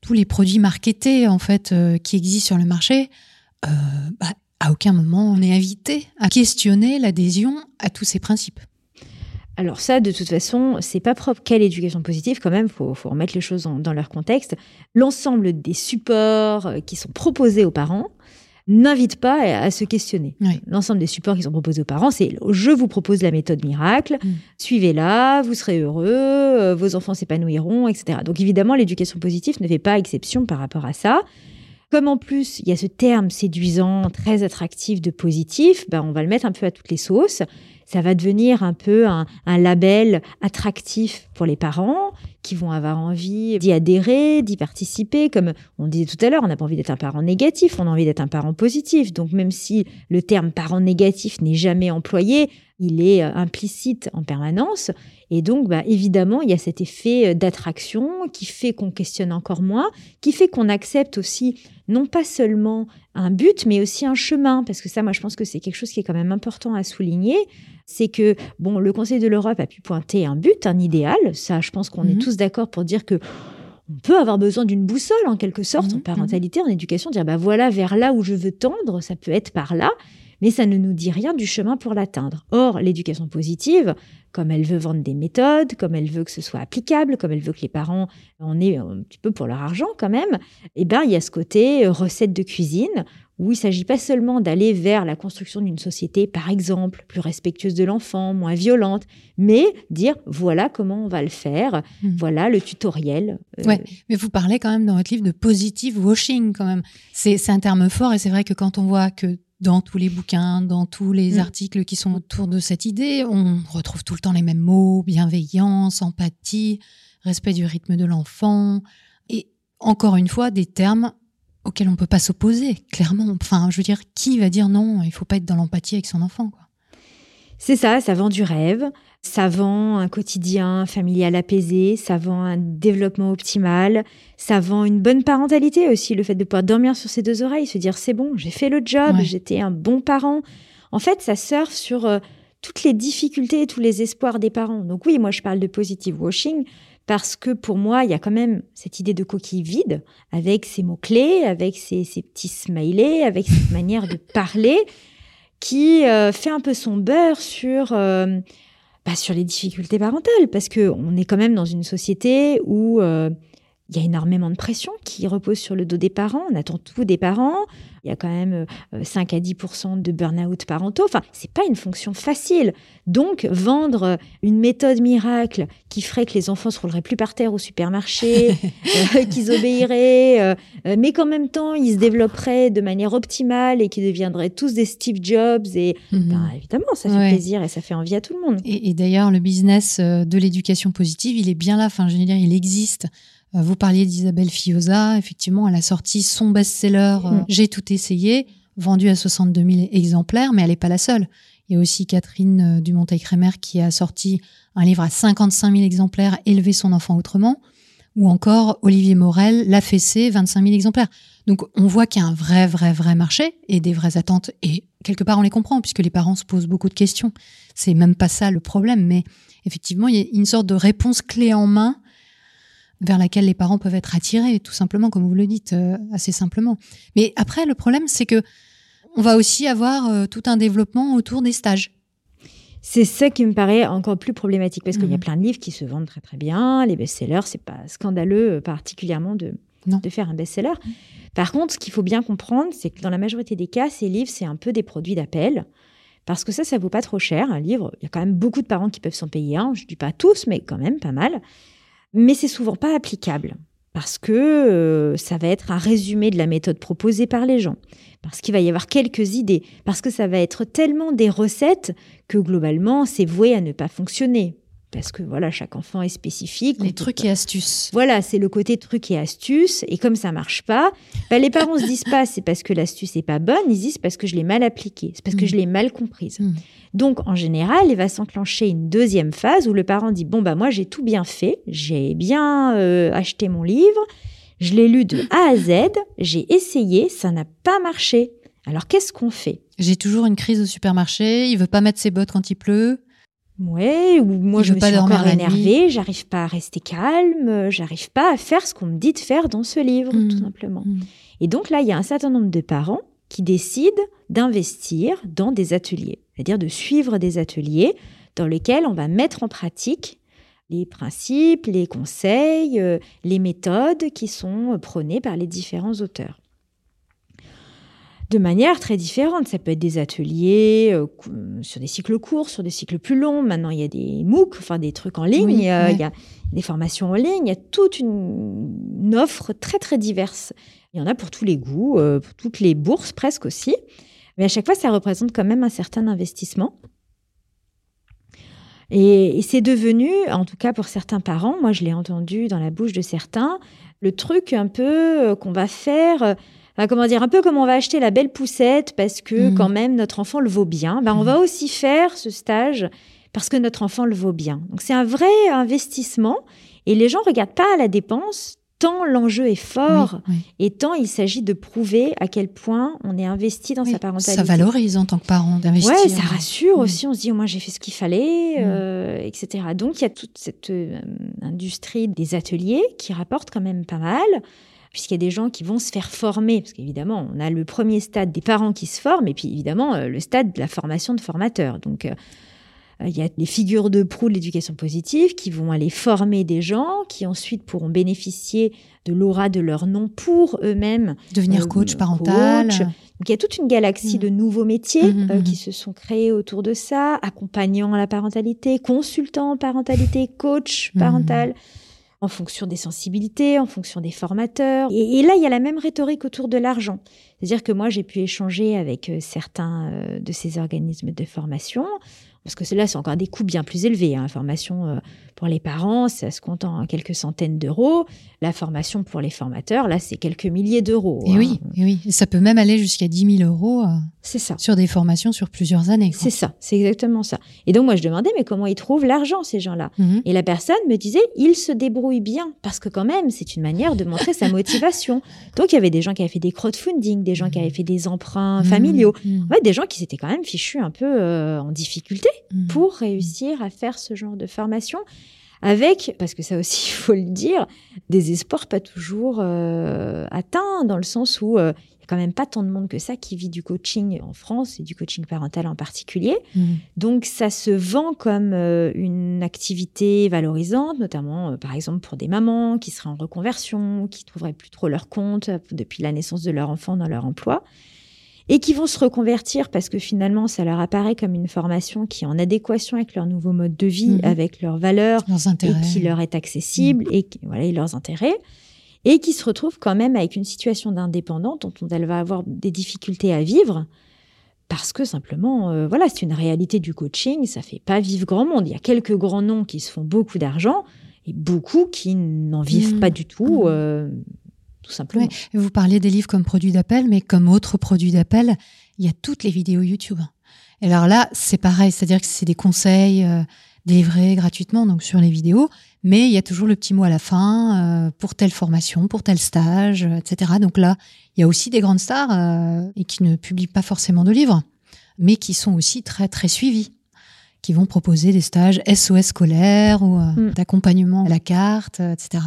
tous les produits marketés en fait euh, qui existent sur le marché. euh, bah, à aucun moment on est invité à questionner l'adhésion à tous ces principes. Alors ça, de toute façon, c'est pas propre qu'à l'éducation positive. Quand même, faut, faut remettre les choses en- dans leur contexte. L'ensemble des supports euh, qui sont proposés aux parents n'invitent pas à, à se questionner. Oui. L'ensemble des supports qui sont proposés aux parents, c'est je vous propose la méthode miracle, Mm. suivez-la, vous serez heureux, euh, vos enfants s'épanouiront, etc. Donc évidemment, l'éducation positive ne fait pas exception par rapport à ça. Comme en plus, il y a ce terme séduisant, très attractif de positif, ben on va le mettre un peu à toutes les sauces. Ça va devenir un peu un, un label attractif pour les parents qui vont avoir envie d'y adhérer, d'y participer. Comme on disait tout à l'heure, on n'a pas envie d'être un parent négatif, on a envie d'être un parent positif. Donc même si le terme parent négatif n'est jamais employé, il est euh, implicite en permanence. Et donc, bah, évidemment, il y a cet effet euh, d'attraction qui fait qu'on questionne encore moins, qui fait qu'on accepte aussi non pas seulement un but, mais aussi un chemin. Parce que ça, moi, je pense que c'est quelque chose qui est quand même important à souligner. C'est que, bon, le Conseil de l'Europe a pu pointer un but, un idéal. Ça, je pense qu'on Mhm. est tous d'accord pour dire que on peut avoir besoin d'une boussole en quelque sorte en Mhm, parentalité, en éducation, dire bah voilà vers là où je veux tendre, ça peut être par là, mais ça ne nous dit rien du chemin pour l'atteindre. Or, l'éducation positive, comme elle veut vendre des méthodes, comme elle veut que ce soit applicable, comme elle veut que les parents en aient un petit peu pour leur argent quand même, eh ben il y a ce côté euh, recette de cuisine où il s'agit pas seulement d'aller vers la construction d'une société, par exemple, plus respectueuse de l'enfant, moins violente, mais dire voilà comment on va le faire, Mhm. voilà le tutoriel. Euh, Ouais. Mais vous parlez quand même dans votre livre de positive washing quand même. C'est un terme fort et c'est vrai que quand on voit que dans tous les bouquins, dans tous les Mm. articles qui sont autour de cette idée, on retrouve tout le temps les mêmes mots, bienveillance, empathie, respect du rythme de l'enfant et encore une fois des termes auxquels on peut pas s'opposer, clairement. Enfin, je veux dire, qui va dire non, il faut pas être dans l'empathie avec son enfant quoi. C'est ça, ça vend du rêve, ça vend un quotidien familial apaisé, ça vend un développement optimal, ça vend une bonne parentalité aussi, le fait de pouvoir dormir sur ses deux oreilles, se dire c'est bon, j'ai fait le job, Ouais. j'étais un bon parent. En fait, ça surfe sur euh, toutes les difficultés et tous les espoirs des parents. Donc oui, moi je parle de positive washing parce que pour moi, il y a quand même cette idée de coquille vide avec ses mots-clés, avec ses, ses petits smileys, avec cette manière de parler qui euh, fait un peu son beurre sur, euh, bah, sur les difficultés parentales, parce que on est quand même dans une société où euh, il y a énormément de pression qui repose sur le dos des parents. On attend tout des parents. Il y a quand même euh, 5 à 10% de burn-out parentaux. Enfin, c'est pas une fonction facile. Donc, vendre une méthode miracle qui ferait que les enfants se rouleraient plus par terre au supermarché, (laughs) euh, qu'ils obéiraient, euh, euh, mais qu'en même temps, ils se développeraient de manière optimale et qu'ils deviendraient tous des Steve Jobs. Et Mhm. ben, évidemment, ça fait Ouais. plaisir et ça fait envie à tout le monde. Et, et d'ailleurs, le business euh, de l'éducation positive, il est bien là. Enfin, je veux dire, il existe. Euh, Vous parliez d'Isabelle Fioza. Effectivement, elle a sorti son best-seller euh, Mm. J'ai tout essayé, vendu à 62 000 exemplaires, mais elle n'est pas la seule. Il y a aussi Catherine euh, Dumonteil-Crémer qui a sorti un livre à 55 000 exemplaires, Élever son enfant autrement. Ou encore Olivier Morel, La fessée, 25 000 exemplaires. Donc, on voit qu'il y a un vrai, vrai, vrai marché et des vraies attentes. Et quelque part, on les comprend puisque les parents se posent beaucoup de questions. C'est même pas ça le problème, mais effectivement, il y a une sorte de réponse clé en main vers laquelle les parents peuvent être attirés, tout simplement, comme vous le dites, euh, assez simplement. Mais après, le problème, c'est que on va aussi avoir euh, tout un développement autour des stages. C'est ça qui me paraît encore plus problématique parce qu'il y a Mhm. plein de livres qui se vendent très très bien. Les best-sellers, c'est pas scandaleux euh, particulièrement de, Non. de faire un best-seller. Par contre, ce qu'il faut bien comprendre, c'est que dans la majorité des cas, ces livres, c'est un peu des produits d'appel. Parce que ça, ça vaut pas trop cher. Un livre, il y a quand même beaucoup de parents qui peuvent s'en payer un. Je dis pas tous, mais quand même pas mal. Mais c'est souvent pas applicable. Parce que euh, ça va être un résumé de la méthode proposée par les gens. Parce qu'il va y avoir quelques idées. Parce que ça va être tellement des recettes que globalement, c'est voué à ne pas fonctionner. Parce que voilà, chaque enfant est spécifique. Les trucs et astuces. Voilà, c'est le côté truc et astuce. Et comme ça marche pas, bah, les parents se disent pas c'est parce que l'astuce est pas bonne, ils se disent c'est parce que je l'ai mal appliquée, c'est parce que Mm. je l'ai mal comprise. Mm. Donc en général, il va s'enclencher une deuxième phase où le parent dit bon bah moi j'ai tout bien fait, j'ai bien euh, acheté mon livre, je l'ai lu de A à Z, j'ai essayé, ça n'a pas marché. Alors qu'est-ce qu'on fait? J'ai toujours une crise au supermarché. Il veut pas mettre ses bottes quand il pleut. Ouais, ou moi je veut me pas suis encore énervée, j'arrive pas à rester calme, j'arrive pas à faire ce qu'on me dit de faire dans ce livre, Mm. tout simplement. Mm. Et donc là, il y a un certain nombre de parents qui décident d'investir dans des ateliers, c'est-à-dire de suivre des ateliers dans lesquels on va mettre en pratique les principes, les conseils, euh, les méthodes qui sont euh, prônées par les différents auteurs. De manière très différente, ça peut être des ateliers euh, sur des cycles courts, sur des cycles plus longs. Maintenant, il y a des MOOC, enfin des trucs en ligne, Oui, euh, ouais. il y a des formations en ligne, il y a toute une, une offre très très diverse. Il y en a pour tous les goûts, euh, pour toutes les bourses presque aussi. Mais à chaque fois, ça représente quand même un certain investissement. Et, et c'est devenu, en tout cas pour certains parents, moi je l'ai entendu dans la bouche de certains, le truc un peu qu'on va faire, enfin, comment dire, un peu comme on va acheter la belle poussette parce que Mhm. quand même notre enfant le vaut bien. Ben, On Mhm. va aussi faire ce stage parce que notre enfant le vaut bien. Donc c'est un vrai investissement et les gens regardent pas à la dépense tant l'enjeu est fort et tant il s'agit de prouver à quel point on est investi dans sa parentalité. Ça valorise en tant que parent d'investir. Ouais, ça rassure aussi. On se dit, oh, moi j'ai fait ce qu'il fallait, euh, etc. Donc il y a toute cette euh, industrie des ateliers qui rapporte quand même pas mal puisqu'il y a des gens qui vont se faire former, parce qu'évidemment, on a le premier stade des parents qui se forment, et puis évidemment, euh, le stade de la formation de formateurs. Donc, euh, il y a les figures de proue de l'éducation positive qui vont aller former des gens qui ensuite pourront bénéficier de l'aura de leur nom pour eux-mêmes. Devenir euh, coach parental. Donc il y a toute une galaxie mmh. de nouveaux métiers mmh, euh, mmh, qui se sont créés autour de ça, accompagnant la parentalité, consultant parentalité, coach parental en fonction des sensibilités, en fonction des formateurs. Et, là, il y a la même rhétorique autour de l'argent. C'est-à-dire que moi, j'ai pu échanger avec certains de ces organismes de formation parce que là, c'est encore des coûts bien plus élevés. Hein. Formation euh, pour les parents, ça se compte en quelques centaines d'euros. La formation pour les formateurs, là, c'est quelques milliers d'euros. Et oui, hein. et oui. ça peut même aller jusqu'à 10 000 euros. Euh, c'est ça. Sur des formations sur plusieurs années. C'est ça, c'est exactement ça. Et donc, moi, je demandais, mais comment ils trouvent l'argent, ces gens-là? Mhm. Et la personne me disait, ils se débrouillent bien, parce que quand même, c'est une manière de montrer sa motivation. (laughs) Donc, il y avait des gens qui avaient fait des crowdfunding, des gens qui avaient fait des emprunts mhm. familiaux, mhm. des gens qui s'étaient quand même fichus un peu euh, en difficulté pour réussir à faire ce genre de formation avec, parce que ça aussi (laughs) il faut le dire, des espoirs pas toujours euh, atteints, dans le sens où euh, il n'y a quand même pas tant de monde que ça qui vit du coaching en France et du coaching parental en particulier. Mmh. Donc ça se vend comme euh, une activité valorisante, notamment par exemple pour des mamans qui seraient en reconversion, qui trouveraient plus trop leur compte depuis la naissance de leur enfant dans leur emploi et qui vont se reconvertir parce que finalement, ça leur apparaît comme une formation qui est en adéquation avec leur nouveau mode de vie, mhm. avec leurs valeurs, et qui leur est accessible, mhm. et, voilà, et leurs intérêts, et qui se retrouvent quand même avec une situation d'indépendante dont elle va avoir des difficultés à vivre. Parce que simplement, euh, voilà, c'est une réalité du coaching, ça fait pas vivre grand monde. Il y a quelques grands noms qui se font beaucoup d'argent et beaucoup qui n'en vivent mhm. pas du tout. Euh, simplement. Vous parliez des livres comme produits d'appel, mais comme autres produits d'appel, il y a toutes les vidéos YouTube. Et alors là, c'est pareil, c'est-à-dire que c'est des conseils euh, délivrés gratuitement donc sur les vidéos, mais il y a toujours le petit mot à la fin euh, pour telle formation, pour tel stage, euh, etc. Donc là, il y a aussi des grandes stars et qui ne publient pas forcément de livres, mais qui sont aussi très très suivis qui vont proposer des stages SOS scolaires ou mm. d'accompagnement à la carte, etc.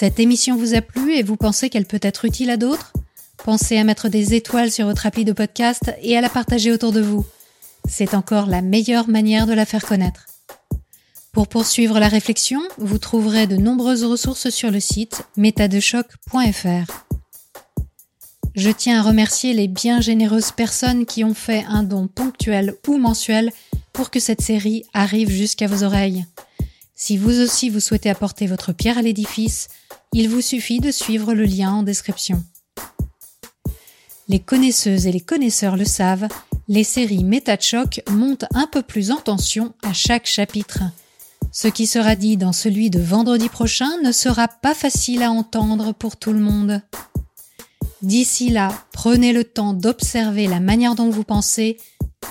Cette émission vous a plu et vous pensez qu'elle peut être utile à d'autres? Pensez à mettre des étoiles sur votre appli de podcast et à la partager autour de vous. C'est encore la meilleure manière de la faire connaître. Pour poursuivre la réflexion, vous trouverez de nombreuses ressources sur le site métadechoc.fr. Je tiens à remercier les bien généreuses personnes qui ont fait un don ponctuel ou mensuel pour que cette série arrive jusqu'à vos oreilles. Si vous aussi vous souhaitez apporter votre pierre à l'édifice, il vous suffit de suivre le lien en description. Les connaisseuses et les connaisseurs le savent, les séries Choc montent un peu plus en tension à chaque chapitre. Ce qui sera dit dans celui de vendredi prochain ne sera pas facile à entendre pour tout le monde. D'ici là, prenez le temps d'observer la manière dont vous pensez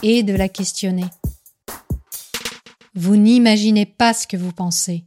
et de la questionner. Vous n'imaginez pas ce que vous pensez.